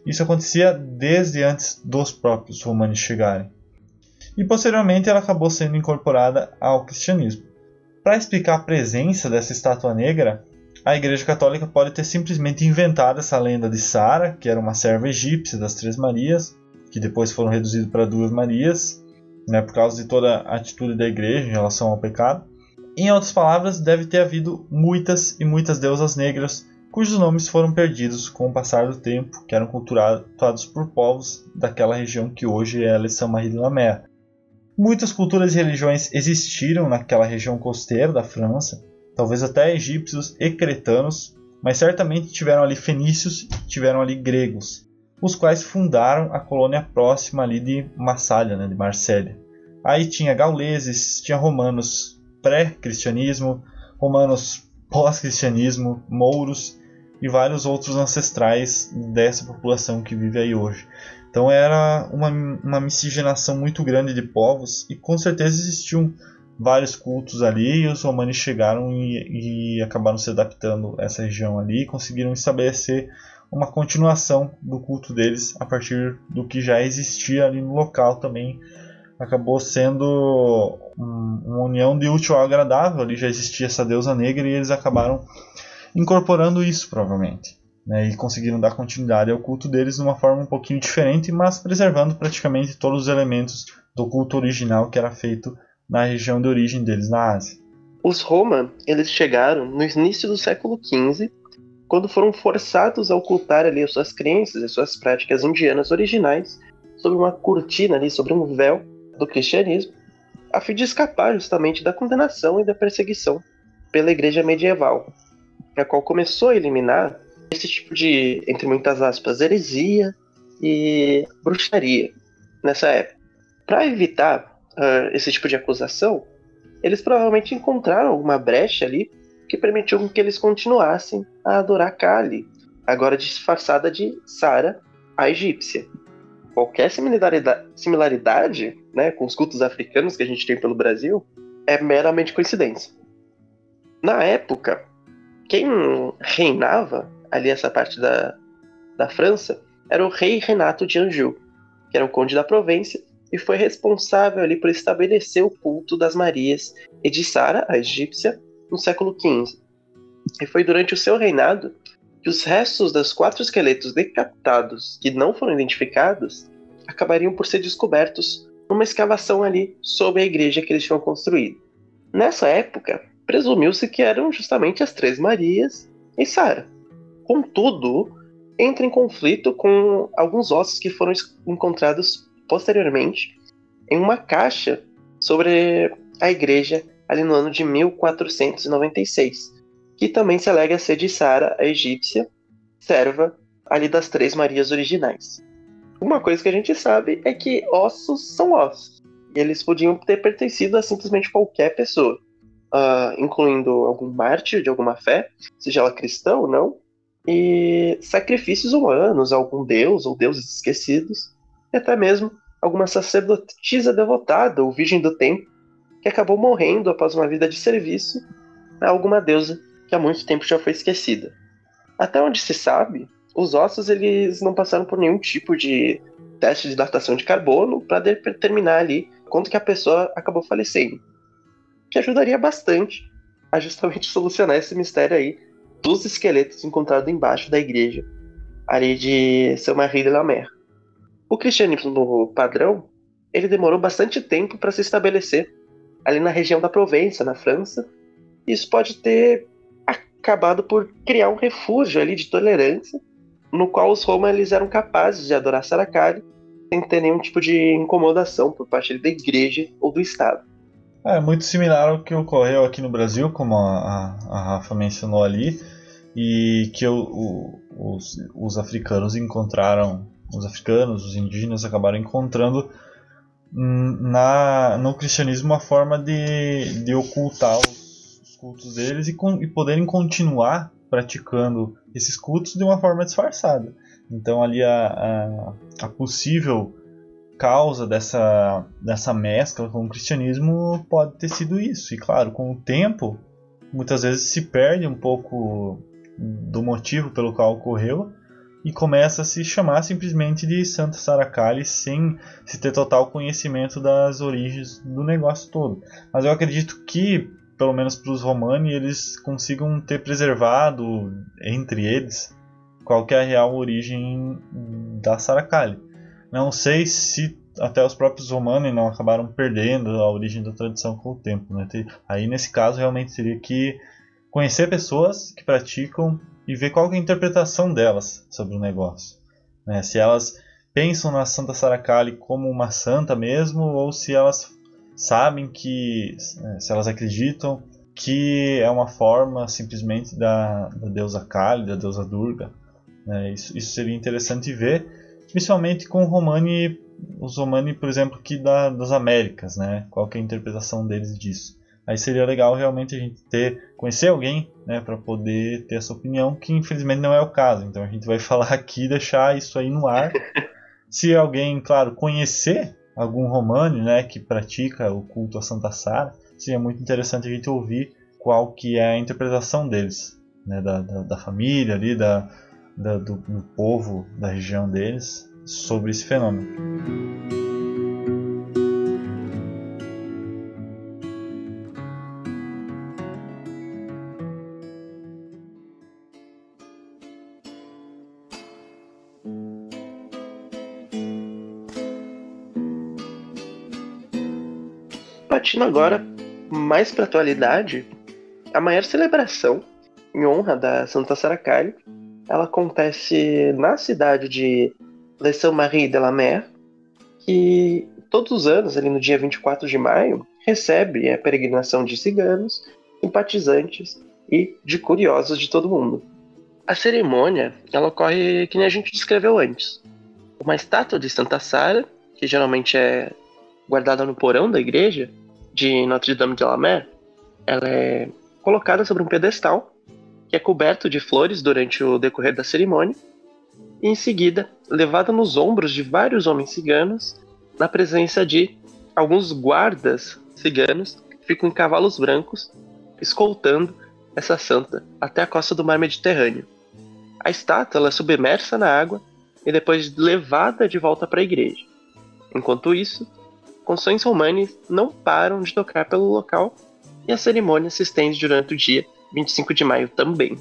Isso acontecia desde antes dos próprios romanos chegarem. E posteriormente ela acabou sendo incorporada ao cristianismo. Para explicar a presença dessa estátua negra, a Igreja Católica pode ter simplesmente inventado essa lenda de Sara, que era uma serva egípcia das Três Marias, que depois foram reduzidos para duas Marias, né, por causa de toda a atitude da igreja em relação ao pecado. Em outras palavras, deve ter havido muitas e muitas deusas negras cujos nomes foram perdidos com o passar do tempo, que eram cultuados por povos daquela região que hoje é São Marie de la Mer. Muitas culturas e religiões existiram naquela região costeira da França, talvez até egípcios e cretanos, mas certamente tiveram ali fenícios e tiveram ali gregos os quais fundaram a colônia próxima ali de Massália, né, de Marsella. Aí tinha gauleses, tinha romanos pré-cristianismo, romanos pós-cristianismo, mouros e vários outros ancestrais dessa população que vive aí hoje. Então era uma, uma miscigenação muito grande de povos e com certeza existiam vários cultos ali e os romanos chegaram e, e acabaram se adaptando a essa região ali e conseguiram estabelecer uma continuação do culto deles a partir do que já existia ali no local também. Acabou sendo uma união de útil ao agradável, ali já existia essa deusa negra e eles acabaram incorporando isso provavelmente. Né, e conseguiram dar continuidade ao culto deles de uma forma um pouquinho diferente, mas preservando praticamente todos os elementos do culto original que era feito na região de origem deles na Ásia. Os Roma, eles chegaram no início do século XV quando foram forçados a ocultar ali as suas crenças e suas práticas indianas originais sob uma cortina ali, sobre um véu do cristianismo. a fim de escapar justamente da condenação e da perseguição pela igreja medieval, a qual começou a eliminar esse tipo de, entre muitas aspas, heresia e bruxaria nessa época. Para evitar uh, esse tipo de acusação, eles provavelmente encontraram alguma brecha ali que permitiu que eles continuassem a adorar Kali, agora disfarçada de Sara, a egípcia. Qualquer similaridade, né, com os cultos africanos que a gente tem pelo Brasil é meramente coincidência. Na época, quem reinava ali essa parte da, da França era o rei Renato de Anjou, que era o conde da Provência e foi responsável ali por estabelecer o culto das Marias e de Sara, a egípcia, no século XV. E foi durante o seu reinado que os restos dos quatro esqueletos decapitados que não foram identificados acabariam por ser descobertos numa escavação ali sob a igreja que eles tinham construído. Nessa época, presumiu-se que eram justamente as três Marias e Sara. Contudo, entra em conflito com alguns ossos que foram encontrados posteriormente em uma caixa sobre a igreja ali no ano de 1496, que também se alega ser de Sara, a egípcia, serva ali das três Marias originais. Uma coisa que a gente sabe é que ossos são ossos, e eles podiam ter pertencido a simplesmente qualquer pessoa, uh, incluindo algum mártir de alguma fé, seja ela cristã ou não, e sacrifícios humanos, algum deus ou deuses esquecidos, e até mesmo alguma sacerdotisa devotada ou virgem do tempo acabou morrendo após uma vida de serviço a alguma deusa que há muito tempo já foi esquecida. Até onde se sabe, os ossos eles não passaram por nenhum tipo de teste de datação de carbono para determinar ali quanto que a pessoa acabou falecendo, que ajudaria bastante a justamente solucionar esse mistério aí dos esqueletos encontrados embaixo da igreja ali de Saint-Marie de la Mer. O cristianismo padrão ele demorou bastante tempo para se estabelecer ali na região da Provença, na França. Isso pode ter acabado por criar um refúgio ali de tolerância, no qual os romanos eles eram capazes de adorar Saracari sem ter nenhum tipo de incomodação por parte da igreja ou do Estado. É muito similar ao que ocorreu aqui no Brasil, como a, a, a Rafa mencionou ali, e que o, o, os, os africanos encontraram os africanos, os indígenas acabaram encontrando na, no cristianismo uma forma de, de ocultar os, os cultos deles e, com, e poderem continuar praticando esses cultos de uma forma disfarçada. Então ali a, a, a, possível causa dessa, dessa mescla com o cristianismo pode ter sido isso. E claro, com o tempo, muitas vezes se perde um pouco do motivo pelo qual ocorreu e começa a se chamar simplesmente de Santa Saracali sem se ter total conhecimento das origens do negócio todo. Mas eu acredito que, pelo menos para os Romani, eles consigam ter preservado entre eles qualquer real origem da Saracali. Não sei se até os próprios Romani não acabaram perdendo a origem da tradição com o tempo. Né? Aí nesse caso realmente teria que conhecer pessoas que praticam e ver qual é a interpretação delas sobre o negócio. Né? Se elas pensam na Santa Saracali como uma santa mesmo, ou se elas sabem que, né, se elas acreditam que é uma forma simplesmente da, da deusa Kali, da deusa Durga. Né? Isso, isso, seria interessante ver, principalmente com Romani, os Romani, por exemplo, que da, das Américas, né? qual é a interpretação deles disso. Aí seria legal realmente a gente ter conhecer alguém, né, para poder ter essa opinião, que infelizmente não é o caso. Então a gente vai falar aqui, deixar isso aí no ar. Se alguém, claro, conhecer algum romano, né, que pratica o culto a Santa Sara, seria muito interessante a gente ouvir qual que é a interpretação deles, né, da, da, da família ali, da, da do, do povo da região deles sobre esse fenômeno. Partindo agora mais para a atualidade, a maior celebração em honra da Santa Saracali, ela acontece na cidade de Les Saint-Marie de la Mer, que todos os anos, ali no dia 24 de maio, recebe a peregrinação de ciganos, simpatizantes e de curiosos de todo mundo. A cerimônia ela ocorre que nem a gente descreveu antes. Uma estátua de Santa Sara, que geralmente é guardada no porão da igreja de Notre-Dame de la Mer, ela é colocada sobre um pedestal que é coberto de flores durante o decorrer da cerimônia e em seguida levada nos ombros de vários homens ciganos na presença de alguns guardas ciganos que ficam em cavalos brancos escoltando essa santa até a costa do mar Mediterrâneo. A estátua é submersa na água e depois levada de volta para a igreja. Enquanto isso, construções romanas não param de tocar pelo local e a cerimônia se estende durante o dia 25 de maio também.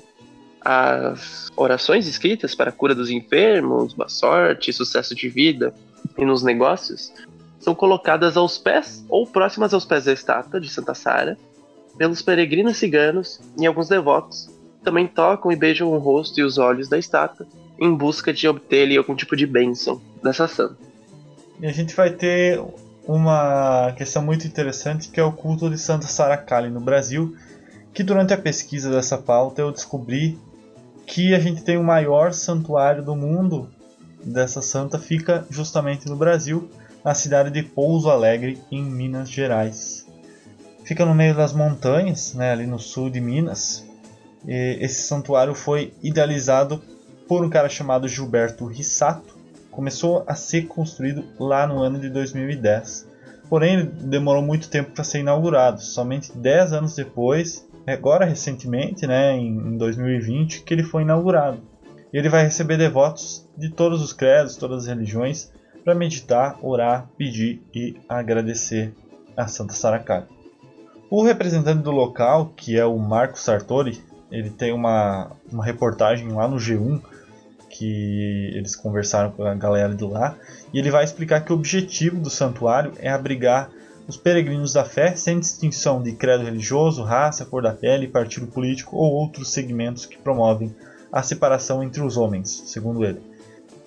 As orações escritas para a cura dos enfermos, boa sorte, sucesso de vida e nos negócios são colocadas aos pés ou próximas aos pés da estátua de Santa Sara pelos peregrinos ciganos e alguns devotos também tocam e beijam o rosto e os olhos da estátua em busca de obter algum tipo de bênção dessa santa. E a gente vai ter uma questão muito interessante que é o culto de Santa Sara Kali no Brasil, que durante a pesquisa dessa pauta eu descobri que a gente tem o maior santuário do mundo dessa santa fica justamente no Brasil, na cidade de Pouso Alegre, em Minas Gerais. Fica no meio das montanhas, né, ali no sul de Minas. E esse santuário foi idealizado por um cara chamado Gilberto Rissato. Começou a ser construído lá no ano de 2010. Porém, demorou muito tempo para ser inaugurado. Somente 10 anos depois, agora recentemente, né, em 2020, que ele foi inaugurado. Ele vai receber devotos de todos os credos, todas as religiões, para meditar, orar, pedir e agradecer a Santa Saracari. O representante do local, que é o Marco Sartori, ele tem uma, uma reportagem lá no G1 que eles conversaram com a galera de lá e ele vai explicar que o objetivo do santuário é abrigar os peregrinos da fé sem distinção de credo religioso, raça, cor da pele, partido político ou outros segmentos que promovem a separação entre os homens, segundo ele.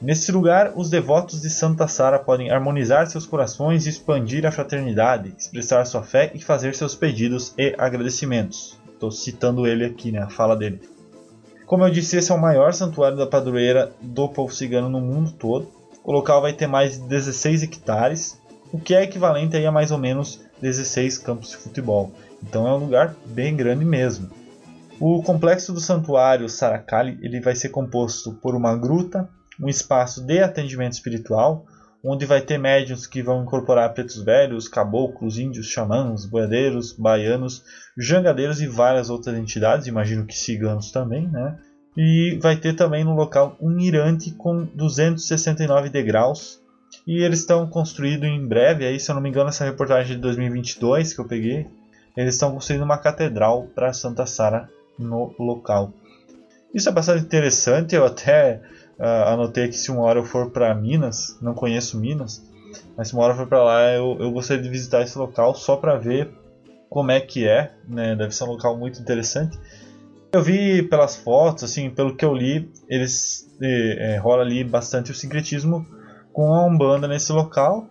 Nesse lugar, os devotos de Santa Sara podem harmonizar seus corações e expandir a fraternidade, expressar sua fé e fazer seus pedidos e agradecimentos. Estou citando ele aqui, né, a fala dele. Como eu disse, esse é o maior santuário da padroeira do povo cigano no mundo todo. O local vai ter mais de 16 hectares, o que é equivalente a mais ou menos 16 campos de futebol. Então é um lugar bem grande mesmo. O complexo do santuário Saracali ele vai ser composto por uma gruta, um espaço de atendimento espiritual, onde vai ter médiuns que vão incorporar pretos velhos, caboclos, índios, xamãs, boiadeiros, baianos, jangadeiros e várias outras entidades, imagino que ciganos também, né? E vai ter também no local um mirante com 269 degraus. E eles estão construindo em breve, aí se eu não me engano essa reportagem de 2022 que eu peguei, eles estão construindo uma catedral para Santa Sara no local. Isso é bastante interessante, eu até uh, anotei que se uma hora eu for para Minas, não conheço Minas, mas se uma hora eu for para lá, eu, eu gostaria de visitar esse local só para ver como é que é, né? Deve ser um local muito interessante. Eu vi pelas fotos, assim, pelo que eu li, eles é, rola ali bastante o sincretismo com a Umbanda nesse local,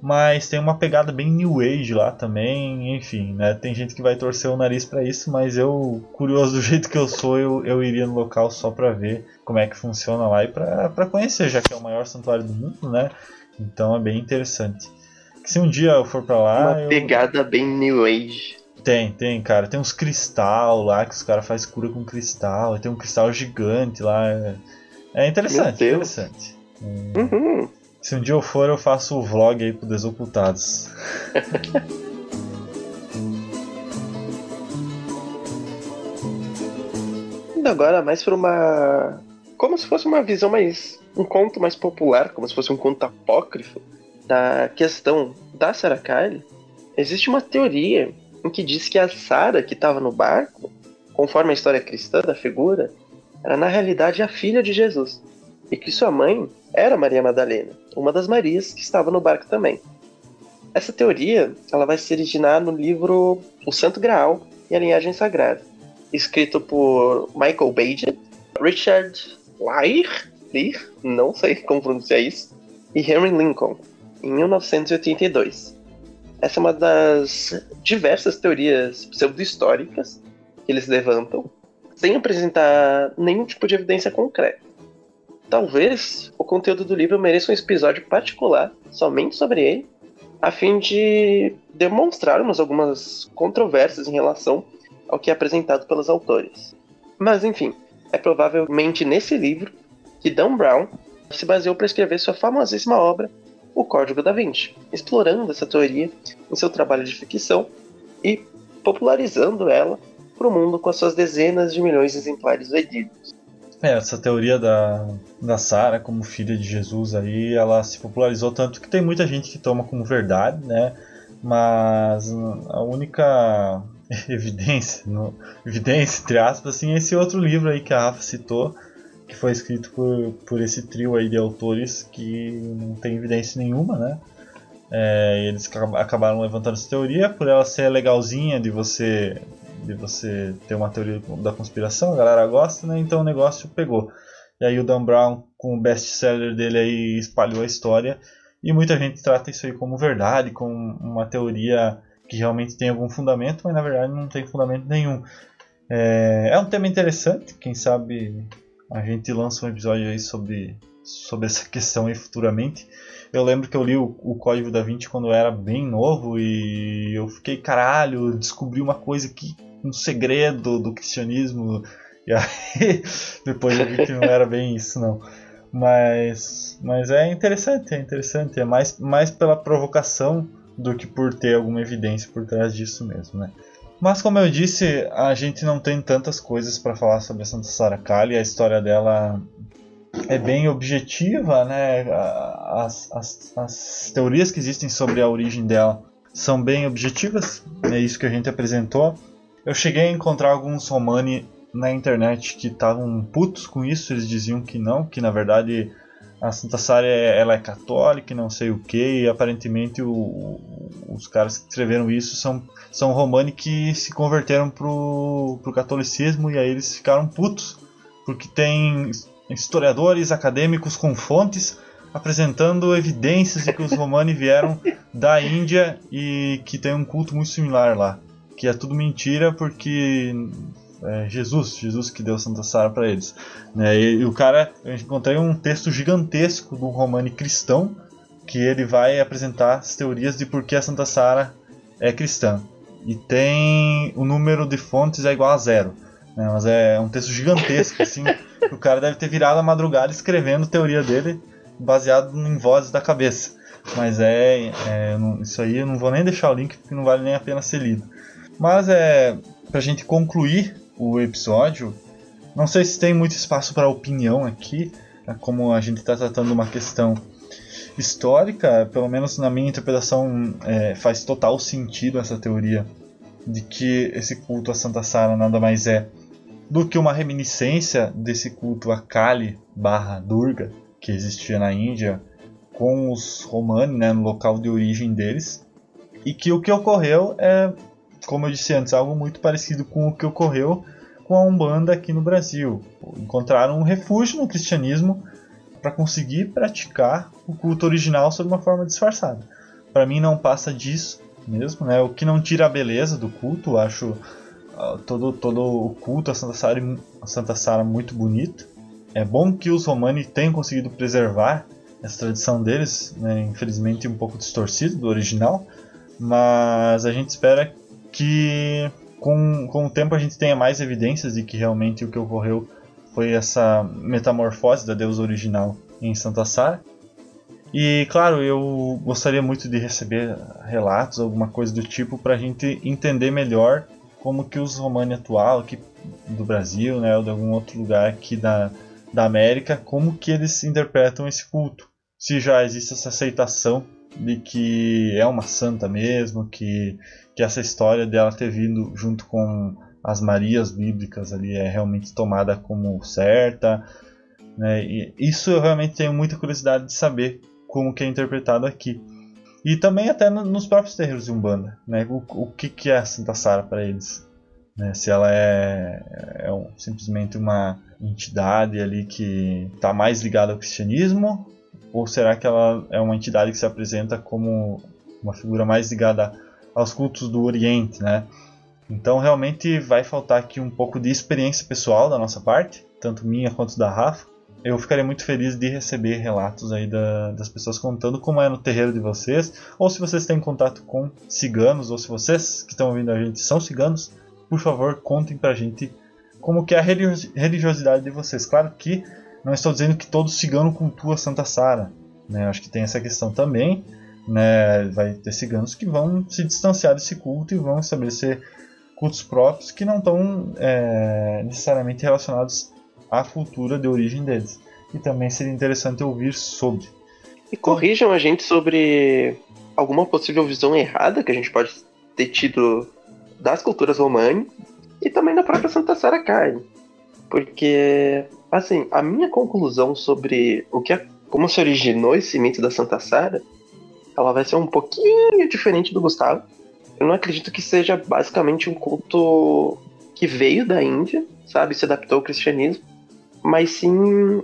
mas tem uma pegada bem New Age lá também, enfim, né? Tem gente que vai torcer o nariz para isso, mas eu, curioso do jeito que eu sou, eu, eu iria no local só para ver como é que funciona lá e para conhecer, já que é o maior santuário do mundo, né? Então é bem interessante. Se um dia eu for para lá. Uma eu... pegada bem New Age. Tem, tem, cara. Tem uns cristal lá que os caras fazem cura com cristal. Tem um cristal gigante lá. É interessante, Meu Deus. interessante. Uhum. Se um dia eu for, eu faço o vlog aí pro Desocultados. Indo agora mais para uma. Como se fosse uma visão mais. um conto mais popular, como se fosse um conto apócrifo da questão da Sarah Kyle. Existe uma teoria em que diz que a Sara que estava no barco, conforme a história cristã da figura, era na realidade a filha de Jesus. E que sua mãe era Maria Madalena, uma das Marias que estava no barco também. Essa teoria ela vai se originar no livro O Santo Graal e a Linhagem Sagrada, escrito por Michael Bajan, Richard Lear, Lear, não sei como pronunciar isso, e Henry Lincoln, em 1982. essa é uma das diversas teorias pseudo-históricas que eles levantam, sem apresentar nenhum tipo de evidência concreta. Talvez o conteúdo do livro mereça um episódio particular somente sobre ele, a fim de demonstrarmos algumas controvérsias em relação ao que é apresentado pelos autores. Mas enfim, é provavelmente nesse livro que Dan Brown se baseou para escrever sua famosíssima obra, O Código da Vinci, explorando essa teoria em seu trabalho de ficção e popularizando ela para o mundo com as suas dezenas de milhões de exemplares vendidos. É, essa teoria da, da Sara como filha de Jesus aí, ela se popularizou tanto que tem muita gente que toma como verdade, né? Mas a única evidência, no, evidência, entre aspas, assim, é esse outro livro aí que a Rafa citou, que foi escrito por, por esse trio aí de autores que não tem evidência nenhuma, né? É, eles acabaram levantando essa teoria por ela ser legalzinha de você de você ter uma teoria da conspiração, a galera gosta, né? Então o negócio pegou. E aí o Dan Brown, com o best-seller dele aí, espalhou a história e muita gente trata isso aí como verdade, como uma teoria que realmente tem algum fundamento, mas na verdade não tem fundamento nenhum. É, é um tema interessante, quem sabe a gente lança um episódio aí sobre, sobre essa questão aí futuramente. Eu lembro que eu li o, o Código da Vinci quando eu era bem novo e eu fiquei, caralho, descobri uma coisa que. um segredo do cristianismo. E aí depois eu vi que não era bem isso, não. Mas, mas é interessante, é interessante. É mais, mais pela provocação do que por ter alguma evidência por trás disso mesmo, né? Mas como eu disse, a gente não tem tantas coisas para falar sobre a Santa Sara Kali. A história dela é bem objetiva, né? As, as, as teorias que existem sobre a origem dela são bem objetivas. É isso que a gente apresentou. Eu cheguei a encontrar alguns romani na internet que estavam putos com isso. Eles diziam que não, que na verdade a Santa Sara ela é católica, não sei o que, e aparentemente o, os caras que escreveram isso são, são romani que se converteram pro, pro catolicismo e aí eles ficaram putos, porque tem historiadores acadêmicos com fontes apresentando evidências de que os romani vieram da Índia e que tem um culto muito similar lá. Que é tudo mentira porque é Jesus, Jesus que deu Santa Sara para eles. Né? E, e, o cara, eu encontrei um texto gigantesco do Romani cristão que ele vai apresentar as teorias de por que a Santa Sara é cristã. E tem o número de fontes é igual a zero. Né? Mas é um texto gigantesco, assim. o cara deve ter virado a madrugada escrevendo teoria dele baseado em vozes da cabeça. Mas é, é não, isso aí eu não vou nem deixar o link porque não vale nem a pena ser lido. Mas é pra gente concluir o episódio, não sei se tem muito espaço para opinião aqui, como a gente está tratando uma questão histórica, pelo menos na minha interpretação é, faz total sentido essa teoria de que esse culto a Santa Sara nada mais é do que uma reminiscência desse culto a Kali barra Durga que existia na Índia com os romanos né, no local de origem deles. E que o que ocorreu é, como eu disse antes, algo muito parecido com o que ocorreu com a Umbanda aqui no Brasil. Encontraram um refúgio no cristianismo para conseguir praticar o culto original sob uma forma disfarçada. Para mim não passa disso mesmo, né? O que não tira a beleza do culto, acho ah, todo, todo o culto a Santa Sara, a Santa Sara muito bonito. É bom que os romanos tenham conseguido preservar essa tradição deles, né? infelizmente um pouco distorcido do original, mas a gente espera que com, com o tempo a gente tenha mais evidências de que realmente o que ocorreu foi essa metamorfose da deusa original em Santa Sara. E claro, eu gostaria muito de receber relatos, alguma coisa do tipo, para a gente entender melhor como que os Romani atual aqui do Brasil, né, ou de algum outro lugar aqui da, da América, como que eles interpretam esse culto. Se já existe essa aceitação de que é uma santa mesmo, que, que essa história dela ter vindo junto com as Marias bíblicas ali é realmente tomada como certa. Né? E isso eu realmente tenho muita curiosidade de saber como que é interpretado aqui. E também até nos próprios terreiros de Umbanda, né? O, o que, que é a Santa Sara para eles? Né? Se ela é, é um, simplesmente uma entidade ali que está mais ligada ao cristianismo, ou será que ela é uma entidade que se apresenta como uma figura mais ligada aos cultos do Oriente, né? Então realmente vai faltar aqui um pouco de experiência pessoal da nossa parte, tanto minha quanto da Rafa. Eu ficaria muito feliz de receber relatos aí da, das pessoas contando como é no terreiro de vocês, ou se vocês têm contato com ciganos, ou se vocês que estão ouvindo a gente são ciganos, por favor contem pra gente como que é a religiosidade de vocês. Claro que não estou dizendo que todo cigano cultua Santa Sara, né? Acho que tem essa questão também, né? Vai ter ciganos que vão se distanciar desse culto e vão estabelecer cultos próprios que não estão é, necessariamente relacionados à cultura de origem deles. E também seria interessante ouvir sobre. E corrijam a gente sobre alguma possível visão errada que a gente pode ter tido das culturas romanas e também da própria Santa Sara Carne. Porque, assim, a minha conclusão sobre o que é, como se originou esse mito da Santa Sara, ela vai ser um pouquinho diferente do Gustavo. Eu não acredito que seja basicamente um culto que veio da Índia, sabe, se adaptou ao cristianismo, mas sim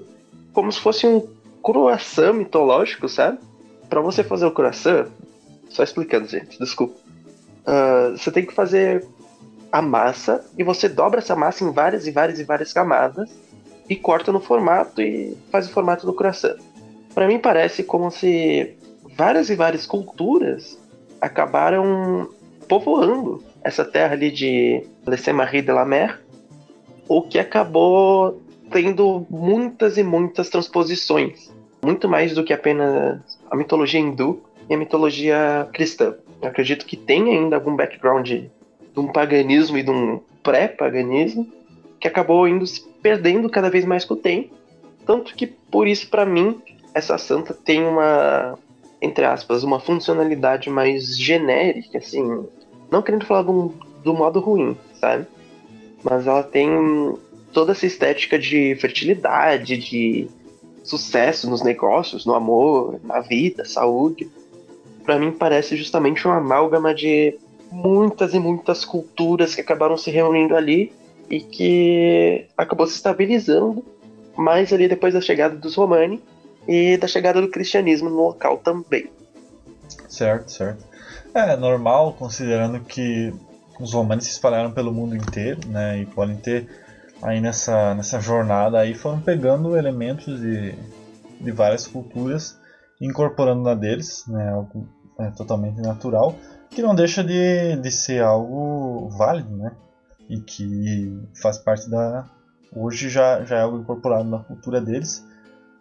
como se fosse um croissant mitológico, sabe? Para você fazer o croissant, só explicando, gente, desculpa. Uh, você tem que fazer a massa e você dobra essa massa em várias e várias e várias camadas e corta no formato e faz o formato do croissant. Para mim parece como se várias e várias culturas acabaram povoando essa terra ali de Saint-Marie de la Mer, o que acabou tendo muitas e muitas transposições, muito mais do que apenas a mitologia hindu e a mitologia cristã. Eu acredito que tem ainda algum background de um paganismo e de um pré-paganismo que acabou indo se perdendo cada vez mais com o tempo. Tanto que, por isso, para mim, essa santa tem uma, entre aspas, uma funcionalidade mais genérica, assim, não querendo falar do, do modo ruim, sabe? Mas ela tem toda essa estética de fertilidade, de sucesso nos negócios, no amor, na vida, saúde. Para mim parece justamente uma amálgama de muitas e muitas culturas que acabaram se reunindo ali e que acabou se estabilizando mais ali depois da chegada dos Romani e da chegada do cristianismo no local também. Certo, certo. É normal, considerando que os romanos se espalharam pelo mundo inteiro, né? E podem ter aí nessa, nessa jornada aí foram pegando elementos de, de várias culturas incorporando na deles, né? Algo é, totalmente natural, que não deixa de, de ser algo válido, né? E que faz parte da hoje já, já é algo incorporado na cultura deles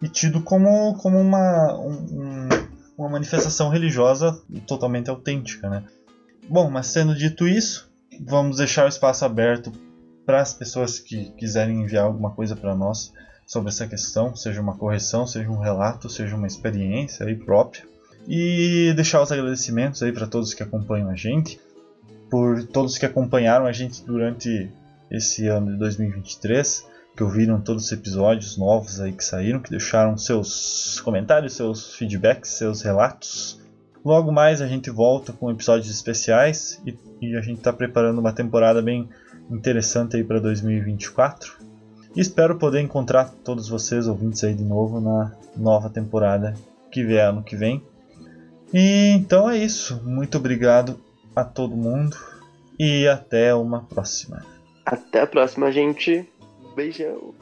e tido como, como uma, um, uma manifestação religiosa totalmente autêntica, né? Bom, mas tendo dito isso, vamos deixar o espaço aberto para as pessoas que quiserem enviar alguma coisa para nós sobre essa questão, seja uma correção, seja um relato, seja uma experiência aí própria. E deixar os agradecimentos aí para todos que acompanham a gente, por todos que acompanharam a gente durante esse ano de 2023 que ouviram todos os episódios novos aí que saíram, que deixaram seus comentários, seus feedbacks, seus relatos. Logo mais a gente volta com episódios especiais e, e a gente está preparando uma temporada bem interessante aí para 2024. E espero poder encontrar todos vocês ouvintes aí de novo na nova temporada que vier ano que vem. E então é isso. Muito obrigado a todo mundo e até uma próxima. Até a próxima, gente. Beijão.